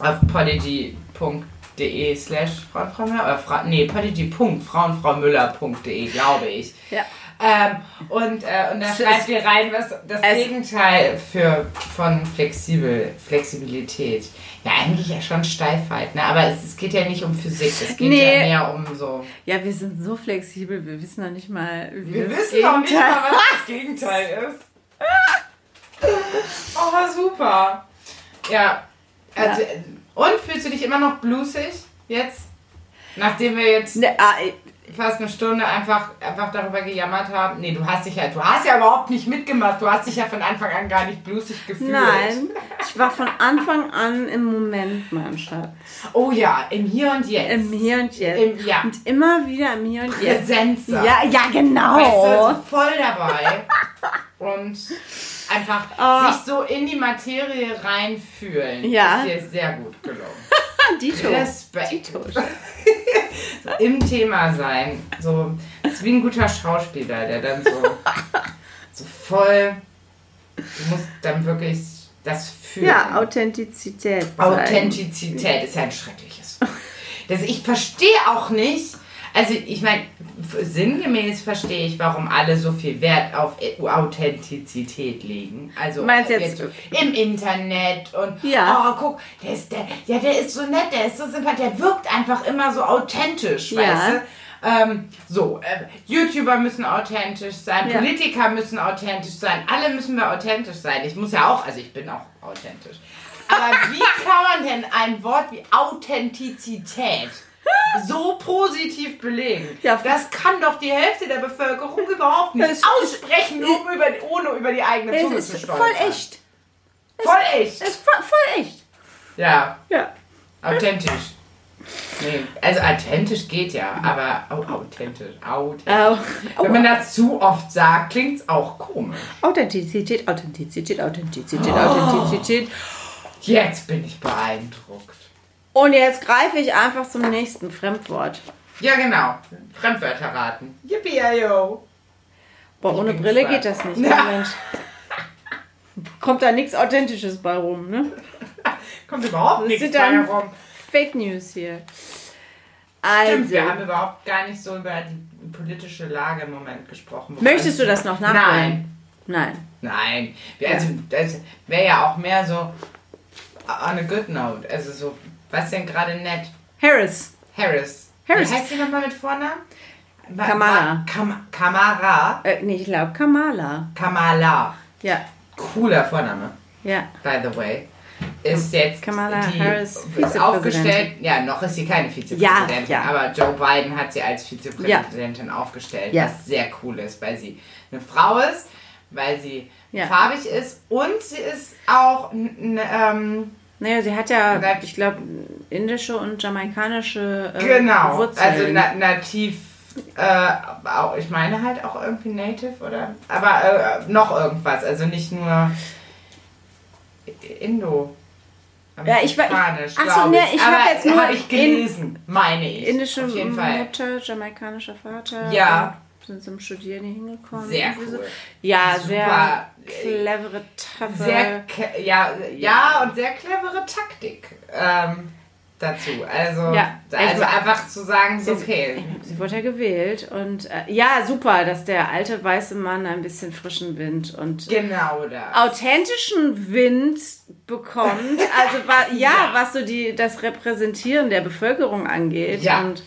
[SPEAKER 2] auf podigy.de slash Frau, Frau Müller oder Fra, nee, podigy.frauenfraumüller.de, glaube ich.
[SPEAKER 1] Ja.
[SPEAKER 2] Ähm, und, äh, und da schreibt ihr rein, was das Gegenteil für, von flexibel, Flexibilität. Ja, eigentlich ja schon Steifheit, ne? aber es, es geht ja nicht um Physik, es geht
[SPEAKER 1] Nee.
[SPEAKER 2] ja mehr um so.
[SPEAKER 1] Ja, wir sind so flexibel, wir wissen noch nicht mal, wie
[SPEAKER 2] Wir
[SPEAKER 1] das
[SPEAKER 2] wissen noch nicht
[SPEAKER 1] Gegenteil-
[SPEAKER 2] mal, was das Gegenteil ist. Oh, super. Ja. Also, Und fühlst du dich immer noch bluesig jetzt? Nachdem wir jetzt
[SPEAKER 1] Ne, ah,
[SPEAKER 2] fast eine Stunde einfach, einfach darüber gejammert haben. Nee, du hast dich ja, du hast ja überhaupt nicht mitgemacht. Du hast dich ja von Anfang an gar nicht blusig gefühlt.
[SPEAKER 1] nein, ich war von Anfang an im Moment, mein Schatz.
[SPEAKER 2] Oh ja, im Hier und Jetzt.
[SPEAKER 1] Im Hier und Jetzt.
[SPEAKER 2] Im, ja.
[SPEAKER 1] Und immer wieder im Hier und Jetzt.
[SPEAKER 2] Präsenz.
[SPEAKER 1] Ja, ja, genau.
[SPEAKER 2] Weißt du, so voll dabei. und einfach
[SPEAKER 1] Ah.
[SPEAKER 2] sich so in die Materie reinfühlen.
[SPEAKER 1] Ja.
[SPEAKER 2] Ist dir sehr gut gelungen.
[SPEAKER 1] Dito.
[SPEAKER 2] Respekt. Im Thema sein. So, das ist wie ein guter Schauspieler, der dann so, so voll. Du musst dann wirklich das fühlen.
[SPEAKER 1] Ja, Authentizität. sein.
[SPEAKER 2] Authentizität ist ja ein schreckliches. Das, ich verstehe auch nicht, also ich meine, sinngemäß verstehe ich, warum alle so viel Wert auf Authentizität legen. Also
[SPEAKER 1] Meinst jetzt-
[SPEAKER 2] so im Internet und
[SPEAKER 1] Ja.
[SPEAKER 2] oh guck, der ist der, ja der ist so nett, der ist so sympathisch, der wirkt einfach immer so authentisch,
[SPEAKER 1] Ja.
[SPEAKER 2] weißt du? Ähm, so, äh, YouTuber müssen authentisch sein,
[SPEAKER 1] Ja.
[SPEAKER 2] Politiker müssen authentisch sein, alle müssen wir authentisch sein. Ich muss ja auch, also ich bin auch authentisch. Aber wie kann man denn ein Wort wie Authentizität so positiv belegen?
[SPEAKER 1] Ja.
[SPEAKER 2] das kann doch die Hälfte der Bevölkerung überhaupt nicht
[SPEAKER 1] Es ist-
[SPEAKER 2] aussprechen, nur über, ohne über die eigene Zunge zu
[SPEAKER 1] ist
[SPEAKER 2] stolpern.
[SPEAKER 1] voll echt.
[SPEAKER 2] Voll echt.
[SPEAKER 1] Ist voll, voll echt.
[SPEAKER 2] Ja,
[SPEAKER 1] Ja.
[SPEAKER 2] authentisch. Nee, also authentisch geht ja, aber au- authentisch, authentisch.
[SPEAKER 1] Au.
[SPEAKER 2] Wenn man das zu oft sagt, klingt es auch komisch.
[SPEAKER 1] Authentizität, Authentizität, Authentizität,
[SPEAKER 2] Oh.
[SPEAKER 1] Authentizität.
[SPEAKER 2] Jetzt bin ich beeindruckt.
[SPEAKER 1] Und jetzt greife ich einfach zum nächsten Fremdwort.
[SPEAKER 2] Ja, genau. Fremdwörter raten. Yippie, yo.
[SPEAKER 1] Boah,
[SPEAKER 2] Ich
[SPEAKER 1] ohne Brille geht das nicht.
[SPEAKER 2] Ja.
[SPEAKER 1] Mensch. Kommt da nichts Authentisches bei rum, ne?
[SPEAKER 2] Kommt überhaupt nichts bei herum.
[SPEAKER 1] Fake News hier.
[SPEAKER 2] Stimmt, wir
[SPEAKER 1] Also,
[SPEAKER 2] haben überhaupt gar nicht so über die politische Lage im Moment gesprochen.
[SPEAKER 1] möchtest du das noch nachholen?
[SPEAKER 2] Nein.
[SPEAKER 1] Nein.
[SPEAKER 2] Nein. Also, das wäre ja auch mehr so on a good note. Also so, was denn gerade nett?
[SPEAKER 1] Harris.
[SPEAKER 2] Harris.
[SPEAKER 1] Harris.
[SPEAKER 2] Wie heißt sie nochmal mit Vornamen?
[SPEAKER 1] Kamala.
[SPEAKER 2] Kam Kamara.
[SPEAKER 1] Äh, nee, ich glaube Kamala.
[SPEAKER 2] Kamala.
[SPEAKER 1] Ja,
[SPEAKER 2] Cooler Vorname,
[SPEAKER 1] ja.
[SPEAKER 2] by the way. Ist jetzt
[SPEAKER 1] Kamala
[SPEAKER 2] die
[SPEAKER 1] Harris,
[SPEAKER 2] ist aufgestellt. Ja, noch ist sie keine Vizepräsidentin,
[SPEAKER 1] Ja, ja.
[SPEAKER 2] aber Joe Biden hat sie als Vizepräsidentin aufgestellt,
[SPEAKER 1] Ja.
[SPEAKER 2] was sehr cool ist, weil sie eine Frau ist, weil sie farbig ist und sie ist auch ähm,
[SPEAKER 1] Naja, sie hat ja, ich glaube, indische und jamaikanische äh,
[SPEAKER 2] genau,
[SPEAKER 1] Wurzeln.
[SPEAKER 2] also na nativ. Äh, auch, ich meine halt auch irgendwie Native oder aber äh, noch irgendwas, also nicht nur Indo.
[SPEAKER 1] Ja, ich war- ich-
[SPEAKER 2] Amerikanisch,
[SPEAKER 1] ach so,
[SPEAKER 2] glaub
[SPEAKER 1] nee, ich hab
[SPEAKER 2] Aber
[SPEAKER 1] jetzt nur
[SPEAKER 2] hab ich gelesen, meine ich.
[SPEAKER 1] indische
[SPEAKER 2] Auf jeden Fall.
[SPEAKER 1] Mutter, jamaikanischer Vater.
[SPEAKER 2] Ja.
[SPEAKER 1] Sind zum Studieren hier hingekommen.
[SPEAKER 2] Sehr
[SPEAKER 1] Irgendwie so.
[SPEAKER 2] cool.
[SPEAKER 1] Ja,
[SPEAKER 2] Super.
[SPEAKER 1] sehr clevere, taffe.
[SPEAKER 2] Sehr, ja, ja, und sehr clevere Taktik ähm, dazu. Also,
[SPEAKER 1] Ja,
[SPEAKER 2] also
[SPEAKER 1] also-
[SPEAKER 2] einfach zu sagen, so, okay.
[SPEAKER 1] Sie wurde ja gewählt und äh, ja, super, dass der alte weiße Mann ein bisschen frischen Wind und
[SPEAKER 2] Genau das.
[SPEAKER 1] authentischen Wind bekommt. Also ja,
[SPEAKER 2] Ja.
[SPEAKER 1] was so die das Repräsentieren der Bevölkerung angeht.
[SPEAKER 2] Ja.
[SPEAKER 1] Und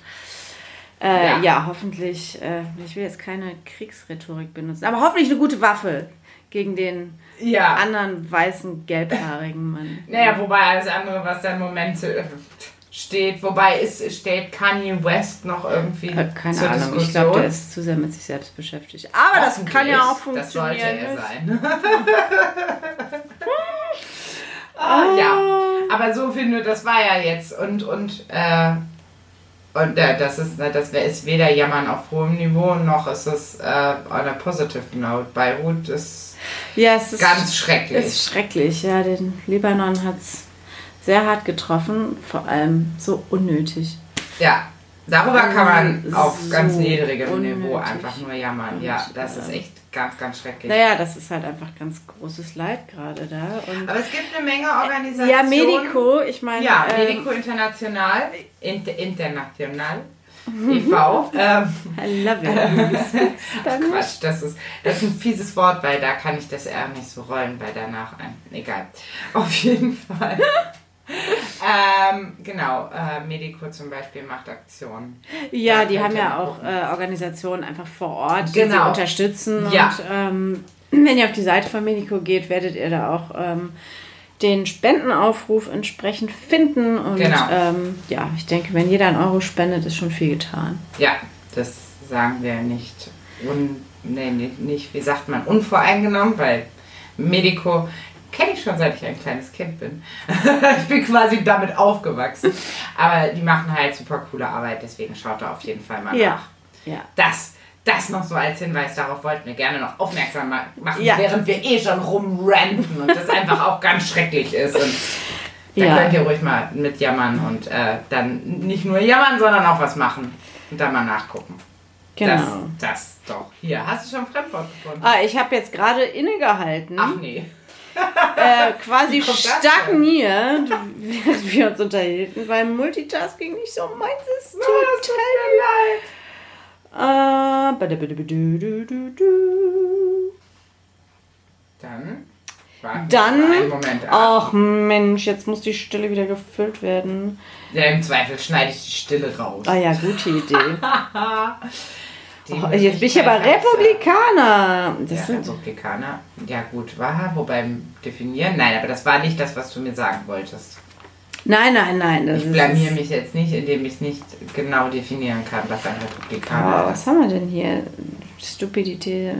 [SPEAKER 1] äh,
[SPEAKER 2] Ja.
[SPEAKER 1] ja. hoffentlich, äh, ich will jetzt keine Kriegsrhetorik benutzen, aber hoffentlich eine gute Waffe gegen den
[SPEAKER 2] Ja.
[SPEAKER 1] anderen weißen, gelbhaarigen Mann.
[SPEAKER 2] Naja, wobei alles andere, was da im Moment äh, steht, wobei ist, steht Kanye West noch irgendwie
[SPEAKER 1] Äh, keine
[SPEAKER 2] zur
[SPEAKER 1] Ahnung, ich
[SPEAKER 2] Diskussion.
[SPEAKER 1] glaube, der ist zu sehr mit sich selbst beschäftigt. Aber das kann ja auch
[SPEAKER 2] Das sollte
[SPEAKER 1] funktionieren.
[SPEAKER 2] er sein. ah, ja, aber so viel nur, das war ja jetzt und und äh, Und äh, das ist, äh, das ist weder Jammern auf hohem Niveau, noch ist es äh, on a positive note. Beirut ist
[SPEAKER 1] Ja, es ist
[SPEAKER 2] ganz schrecklich.
[SPEAKER 1] ist schrecklich. Ja, den Libanon hat es sehr hart getroffen, vor allem so unnötig.
[SPEAKER 2] Ja, darüber kann man auf
[SPEAKER 1] so
[SPEAKER 2] ganz niedrigem
[SPEAKER 1] unnötig.
[SPEAKER 2] Niveau einfach nur jammern. Ja,
[SPEAKER 1] Und,
[SPEAKER 2] das ist echt ganz, ganz schrecklich.
[SPEAKER 1] Naja, das ist halt einfach ganz großes Leid gerade da. Und
[SPEAKER 2] Aber es gibt eine Menge Organisationen.
[SPEAKER 1] ja, Medico, ich meine.
[SPEAKER 2] Ja,
[SPEAKER 1] ähm,
[SPEAKER 2] Medico International, Inter, International, e.V. ähm,
[SPEAKER 1] I love it. Spanish.
[SPEAKER 2] Quatsch, das ist, das ist ein fieses Wort, weil da kann ich das R nicht so rollen, weil danach ein. Egal. Auf jeden Fall. ähm, genau, äh, Medico zum Beispiel macht Aktionen.
[SPEAKER 1] Ja,
[SPEAKER 2] Da
[SPEAKER 1] die haben ja auch äh, Organisationen einfach vor Ort, die sie
[SPEAKER 2] Genau.
[SPEAKER 1] unterstützen.
[SPEAKER 2] Ja.
[SPEAKER 1] Und ähm, wenn ihr auf die Seite von Medico geht, werdet ihr da auch ähm, den Spendenaufruf entsprechend finden. Und
[SPEAKER 2] Genau.
[SPEAKER 1] ähm, ja, ich denke, wenn jeder einen Euro spendet, ist schon viel getan.
[SPEAKER 2] Ja, das sagen wir nicht, un, nee, nicht, nicht, wie sagt man, unvoreingenommen, weil Medico kenne ich schon seit ich ein kleines Kind bin. ich bin quasi damit aufgewachsen. Aber die machen halt super coole Arbeit, deswegen schaut da auf jeden Fall mal
[SPEAKER 1] Ja.
[SPEAKER 2] nach.
[SPEAKER 1] Ja.
[SPEAKER 2] Das, das noch so als Hinweis, darauf wollten wir gerne noch aufmerksam ma- machen,
[SPEAKER 1] Ja.
[SPEAKER 2] während wir eh schon rumranten und das einfach auch ganz schrecklich ist. Und da
[SPEAKER 1] Ja.
[SPEAKER 2] könnt ihr ruhig mal mitjammern und äh, dann nicht nur jammern, sondern auch was machen und dann mal nachgucken.
[SPEAKER 1] Genau.
[SPEAKER 2] Das, das doch. Hier, hast du schon Fremdwort gefunden?
[SPEAKER 1] Ah, ich habe jetzt gerade innegehalten,
[SPEAKER 2] Ach nee.
[SPEAKER 1] Äh, quasi stagniert, während wir uns unterhielten, weil Multitasking nicht so meins ist.
[SPEAKER 2] Tut mir leid. Dann.
[SPEAKER 1] Dann-
[SPEAKER 2] Moment.
[SPEAKER 1] Ach Mensch, jetzt muss die Stille wieder gefüllt werden.
[SPEAKER 2] Ja, Im Zweifel schneide ich die Stille raus.
[SPEAKER 1] Ah ja, gute Idee. Oh, jetzt bin ich aber. Republikaner. Das
[SPEAKER 2] Ja,
[SPEAKER 1] sind,
[SPEAKER 2] Republikaner. Ja gut, war wobei definieren. Nein, aber das war nicht das, was du mir sagen wolltest.
[SPEAKER 1] nein, nein, nein.
[SPEAKER 2] Ich blamier mich jetzt nicht, indem ich nicht genau definieren kann, was ein
[SPEAKER 1] Oh,
[SPEAKER 2] Republikaner ist.
[SPEAKER 1] was haben wir denn hier? Stupidität.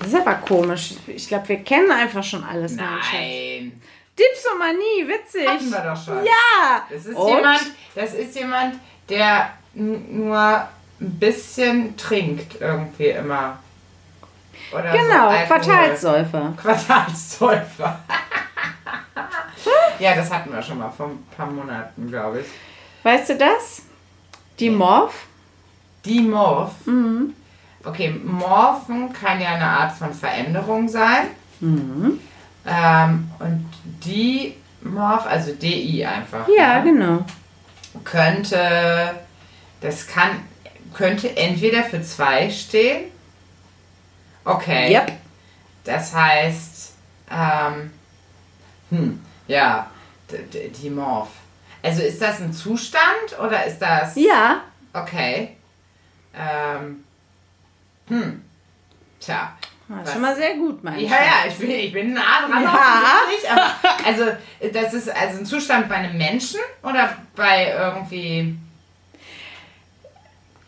[SPEAKER 1] Das ist aber komisch. Ich glaube, wir kennen einfach schon alles.
[SPEAKER 2] Nein,
[SPEAKER 1] Dipsomanie, witzig.
[SPEAKER 2] hatten wir doch schon.
[SPEAKER 1] Ja.
[SPEAKER 2] Das ist
[SPEAKER 1] Und?
[SPEAKER 2] jemand, das ist jemand, der nur ein bisschen trinkt irgendwie immer. Oder so
[SPEAKER 1] Genau,
[SPEAKER 2] Alkohol.
[SPEAKER 1] Quartalssäufer.
[SPEAKER 2] Quartalssäufer. ja, das hatten wir schon mal vor ein paar Monaten, glaube ich.
[SPEAKER 1] Weißt du das? Die Morph?
[SPEAKER 2] Die Morph.
[SPEAKER 1] Mhm.
[SPEAKER 2] Okay, Morphen kann ja eine Art von Veränderung sein.
[SPEAKER 1] Mhm.
[SPEAKER 2] Ähm, und die Morph, also DI einfach.
[SPEAKER 1] Ja,
[SPEAKER 2] ne?
[SPEAKER 1] genau.
[SPEAKER 2] Könnte, das kann, könnte entweder für zwei stehen. Okay.
[SPEAKER 1] Yep.
[SPEAKER 2] Das heißt, ähm, hm, ja, die Morph. Also ist das ein Zustand oder ist das.
[SPEAKER 1] Ja.
[SPEAKER 2] Okay. Ähm, hm. Tja.
[SPEAKER 1] Das
[SPEAKER 2] Was?
[SPEAKER 1] ist schon mal sehr gut, mein
[SPEAKER 2] Ja, ja, ich bin, ich bin nah dran.
[SPEAKER 1] Ja.
[SPEAKER 2] also, das ist also ein Zustand bei einem Menschen oder bei irgendwie.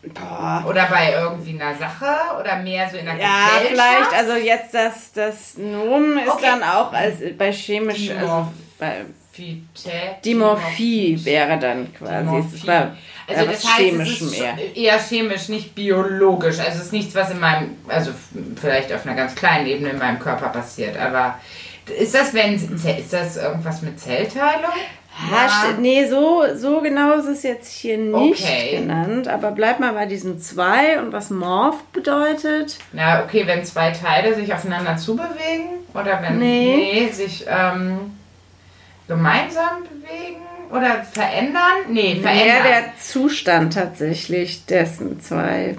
[SPEAKER 1] Boah.
[SPEAKER 2] Oder bei irgendwie einer Sache oder mehr so in der
[SPEAKER 1] Ja,
[SPEAKER 2] Gesellschaft?
[SPEAKER 1] vielleicht, also jetzt das, das Nomen ist
[SPEAKER 2] Okay.
[SPEAKER 1] dann auch als bei chemisch, also
[SPEAKER 2] Dimorph-
[SPEAKER 1] bei
[SPEAKER 2] Dimorphie.
[SPEAKER 1] Dimorphie wäre dann quasi.
[SPEAKER 2] Dimorphie.
[SPEAKER 1] bei,
[SPEAKER 2] Also das heißt,
[SPEAKER 1] chemisch
[SPEAKER 2] es ist
[SPEAKER 1] mehr.
[SPEAKER 2] eher chemisch, nicht biologisch. Also es ist nichts, was in meinem, also vielleicht auf einer ganz kleinen Ebene in meinem Körper passiert. Aber ist das, wenn ist das irgendwas mit Zellteilung?
[SPEAKER 1] Ja, nee, so, so genau ist es jetzt hier nicht
[SPEAKER 2] Okay.
[SPEAKER 1] genannt. Aber bleib mal bei diesen zwei und was Morph bedeutet.
[SPEAKER 2] Na, okay, wenn zwei Teile sich aufeinander zubewegen oder wenn
[SPEAKER 1] Nee.
[SPEAKER 2] nee, sich ähm, gemeinsam bewegen oder verändern? Nee, verändern.
[SPEAKER 1] der Zustand tatsächlich dessen zwei.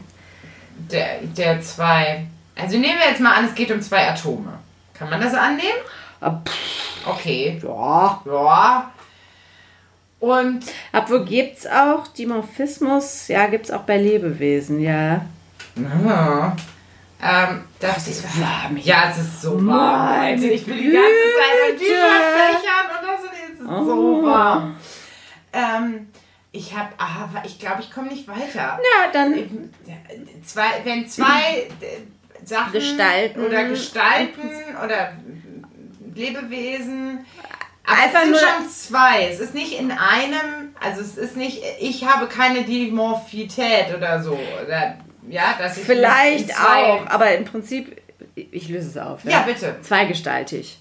[SPEAKER 2] der, der zwei. Also nehmen wir jetzt mal an, es geht um zwei Atome. Kann man das annehmen?
[SPEAKER 1] Ah, pff,
[SPEAKER 2] Okay.
[SPEAKER 1] Ja.
[SPEAKER 2] Ja. Und
[SPEAKER 1] Obwohl gibt es auch Dimorphismus, ja, gibt es auch bei Lebewesen, ja.
[SPEAKER 2] Ja. Ähm, das ist
[SPEAKER 1] warm.
[SPEAKER 2] Ja, es ist so warm.
[SPEAKER 1] Meine.
[SPEAKER 2] Ich bin die ganze Zeit am
[SPEAKER 1] Güte.
[SPEAKER 2] T-Shirt fächern und das ist so
[SPEAKER 1] Oh.
[SPEAKER 2] warm. Ähm, ich habe, aber ich glaube, ich komme nicht weiter.
[SPEAKER 1] Ja, dann
[SPEAKER 2] Zwei, wenn zwei äh, Sachen
[SPEAKER 1] Gestalten.
[SPEAKER 2] oder Gestalten oder Lebewesen. Aber
[SPEAKER 1] Einfach
[SPEAKER 2] es sind
[SPEAKER 1] nur-
[SPEAKER 2] schon zwei. Es ist nicht in einem Also es ist nicht, ich habe keine Dimorphität oder so. Oder, ja, dass ich
[SPEAKER 1] Vielleicht auch, aber im Prinzip, ich löse es auf.
[SPEAKER 2] Ja, bitte.
[SPEAKER 1] Zweigestaltig.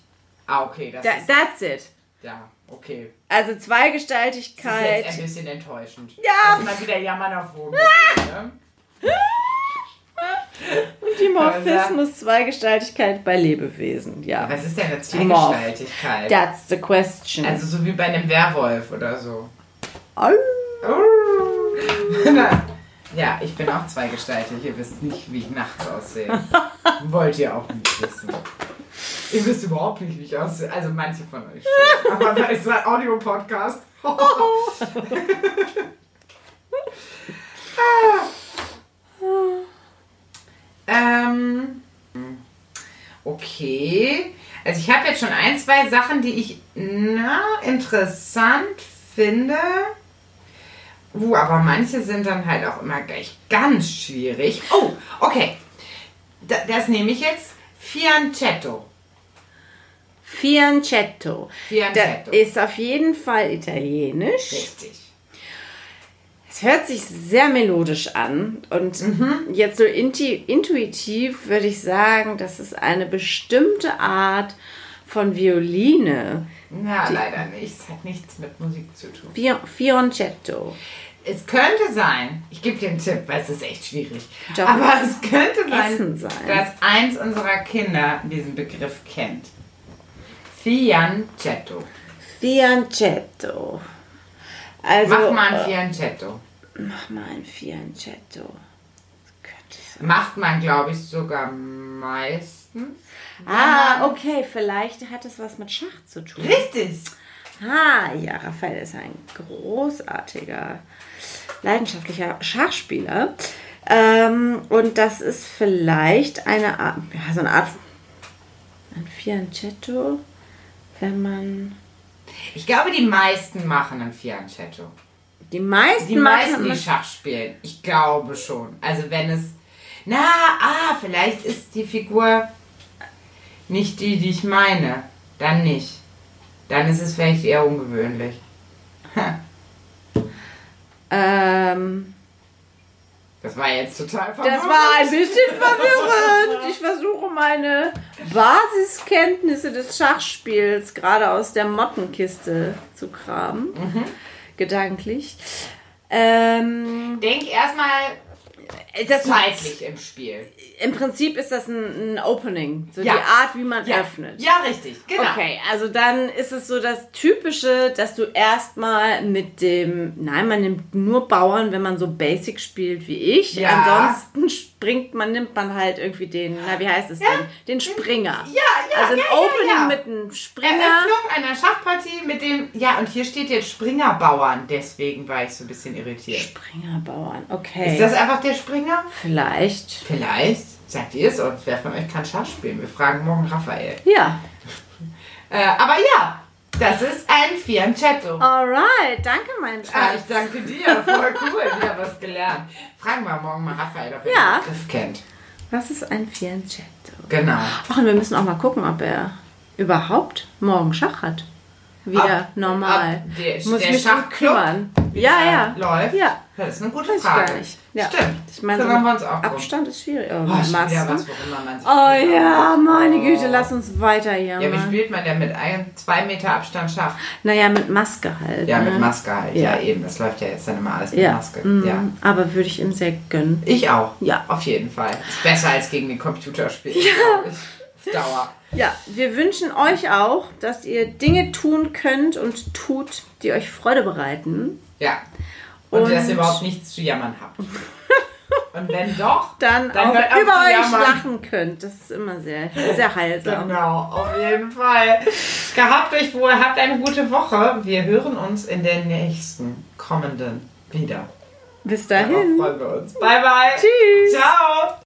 [SPEAKER 2] Ah, okay, das
[SPEAKER 1] Da,
[SPEAKER 2] ist,
[SPEAKER 1] that's it.
[SPEAKER 2] ja, okay.
[SPEAKER 1] Also
[SPEAKER 2] Das ist
[SPEAKER 1] Zweigestaltigkeit.
[SPEAKER 2] jetzt ein bisschen enttäuschend.
[SPEAKER 1] Ja.
[SPEAKER 2] Das ist mal wieder Jammern auf hohem Niveau, ne?
[SPEAKER 1] Dimorphismus, Zweigestaltigkeit bei Lebewesen. Ja.
[SPEAKER 2] Was ist denn eine. Zweigestaltigkeit?
[SPEAKER 1] That's the question.
[SPEAKER 2] Also so wie bei einem Werwolf oder so.
[SPEAKER 1] Au.
[SPEAKER 2] Na, ja, ich bin auch zweigestaltig. Ihr wisst nicht, wie ich nachts aussehe. Wollt ihr auch nicht wissen. Ihr wisst überhaupt nicht, wie ich aussehe. Also manche von euch schon. Aber da ist ein Audio-Podcast. Ähm, okay. Also ich habe jetzt schon ein, zwei Sachen, die ich na, interessant finde. Uh, aber manche sind dann halt auch immer gleich ganz schwierig. Oh, okay. Da, das nehme ich jetzt. Fianchetto.
[SPEAKER 1] Fianchetto.
[SPEAKER 2] Fianchetto.
[SPEAKER 1] Das ist auf jeden Fall italienisch.
[SPEAKER 2] Richtig.
[SPEAKER 1] Es hört sich sehr melodisch an und jetzt so intuitiv würde ich sagen, das ist eine bestimmte Art von Violine.
[SPEAKER 2] Na, leider nicht. Es hat nichts mit Musik zu tun.
[SPEAKER 1] Fi Fianchetto.
[SPEAKER 2] Es könnte sein, ich gebe dir einen Tipp, weil es ist echt schwierig.
[SPEAKER 1] Doch.
[SPEAKER 2] Aber es könnte sein,
[SPEAKER 1] sein.
[SPEAKER 2] dass eins unserer Kinder diesen Begriff kennt. Fianchetto.
[SPEAKER 1] Fianchetto. Also,
[SPEAKER 2] Mach mal ein
[SPEAKER 1] äh,
[SPEAKER 2] Fianchetto.
[SPEAKER 1] mach mal ein Fianchetto. Das könnte sein.
[SPEAKER 2] Macht man, glaube ich, sogar meistens.
[SPEAKER 1] Ah, okay, vielleicht hat es was mit Schach zu tun.
[SPEAKER 2] Richtig.
[SPEAKER 1] Ah, ja, Raphael ist ein großartiger, leidenschaftlicher Schachspieler. Ähm, und das ist vielleicht eine Art, ja, so eine Art, ein Fianchetto, wenn man,
[SPEAKER 2] Ich glaube, die meisten machen ein Fianchetto.
[SPEAKER 1] die meisten
[SPEAKER 2] Die meisten, die
[SPEAKER 1] machen,
[SPEAKER 2] Schach spielen. Ich glaube schon. Also wenn es... Na, ah, vielleicht ist die Figur nicht die, die ich meine. Dann nicht. Dann ist es vielleicht eher ungewöhnlich.
[SPEAKER 1] ähm,
[SPEAKER 2] Das war jetzt total verwirrend.
[SPEAKER 1] das war ein bisschen verwirrend. Ich versuche meine Basiskenntnisse des Schachspiels gerade aus der Mottenkiste zu kramen. Gedanklich. Ähm,
[SPEAKER 2] Denk erstmal
[SPEAKER 1] das
[SPEAKER 2] zeitlich im Spiel.
[SPEAKER 1] Im Prinzip ist das ein, ein Opening, so
[SPEAKER 2] Ja.
[SPEAKER 1] die Art, wie man
[SPEAKER 2] Ja,
[SPEAKER 1] öffnet.
[SPEAKER 2] ja richtig. Genau.
[SPEAKER 1] Okay, also dann ist es so das Typische, dass du erstmal mit dem, nein, man nimmt nur Bauern, wenn man so Basic spielt wie ich.
[SPEAKER 2] Ja.
[SPEAKER 1] Ansonsten springt man, nimmt man halt irgendwie den, na wie heißt es denn? Den Springer.
[SPEAKER 2] Ja, ja,
[SPEAKER 1] also ein
[SPEAKER 2] ja, ja,
[SPEAKER 1] Opening
[SPEAKER 2] ja.
[SPEAKER 1] mit einem Springer.
[SPEAKER 2] Eröffnung einer Schachpartie mit dem... Ja, und hier steht jetzt Springerbauern. Deswegen war ich so ein bisschen irritiert.
[SPEAKER 1] Springerbauern, okay.
[SPEAKER 2] Ist das einfach der Springer?
[SPEAKER 1] Vielleicht.
[SPEAKER 2] Vielleicht. Sagt ihr es und wer von euch kann Schach spielen? Wir fragen morgen Raphael.
[SPEAKER 1] Ja.
[SPEAKER 2] Äh, aber ja, das ist ein Fianchetto.
[SPEAKER 1] Alright, danke mein
[SPEAKER 2] Ah,
[SPEAKER 1] Schatz.
[SPEAKER 2] ich danke dir. Voll cool. Wieder was gelernt. Fragen wir morgen mal Raphael, ob er
[SPEAKER 1] Ja.
[SPEAKER 2] den Begriff kennt.
[SPEAKER 1] Was ist ein Fianchetto?
[SPEAKER 2] Genau.
[SPEAKER 1] Ach, und wir müssen auch mal gucken, ob er überhaupt morgen Schach hat. Wieder
[SPEAKER 2] Ab-
[SPEAKER 1] normal.
[SPEAKER 2] ab der-
[SPEAKER 1] Muss
[SPEAKER 2] der
[SPEAKER 1] mich
[SPEAKER 2] Schachclub
[SPEAKER 1] Ja, ja.
[SPEAKER 2] läuft?
[SPEAKER 1] Ja.
[SPEAKER 2] Das ist eine gute
[SPEAKER 1] Weiß
[SPEAKER 2] Frage.
[SPEAKER 1] Ja.
[SPEAKER 2] Stimmt.
[SPEAKER 1] Ich meine, so. Abstand ist schwierig. Oh,
[SPEAKER 2] Oh, wieder
[SPEAKER 1] Maske.
[SPEAKER 2] was,
[SPEAKER 1] Oh ja, meine
[SPEAKER 2] Oh.
[SPEAKER 1] Güte, lass uns weiter hier.
[SPEAKER 2] Ja, wie spielt man denn mit ein, zwei Meter Abstand Schach?
[SPEAKER 1] Naja, mit Maske halt.
[SPEAKER 2] Ja,
[SPEAKER 1] ne?
[SPEAKER 2] mit Maske halt. Ja.
[SPEAKER 1] Ja.
[SPEAKER 2] eben. Das läuft ja jetzt dann immer alles mit
[SPEAKER 1] Ja.
[SPEAKER 2] Maske.
[SPEAKER 1] mm,
[SPEAKER 2] Ja.
[SPEAKER 1] Aber würde ich ihm sehr gönnen.
[SPEAKER 2] Ich auch.
[SPEAKER 1] Ja.
[SPEAKER 2] Auf jeden Fall. Ist besser als gegen den Computerspiel. Ja. Dauer.
[SPEAKER 1] Ja, wir wünschen euch auch, dass ihr Dinge tun könnt und tut, die euch Freude bereiten.
[SPEAKER 2] Ja. Und,
[SPEAKER 1] Und-
[SPEAKER 2] dass ihr überhaupt nichts zu jammern habt. Und wenn doch,
[SPEAKER 1] Dann,
[SPEAKER 2] Dann
[SPEAKER 1] auch über euch
[SPEAKER 2] jammern.
[SPEAKER 1] lachen könnt. Das ist immer sehr, sehr heilsam.
[SPEAKER 2] Genau, auf jeden Fall. Gehabt euch wohl, habt eine gute Woche. Wir hören uns in der nächsten kommenden wieder.
[SPEAKER 1] Bis
[SPEAKER 2] Darauf
[SPEAKER 1] dahin.
[SPEAKER 2] freuen wir uns. Bye, bye.
[SPEAKER 1] Tschüss.
[SPEAKER 2] Ciao.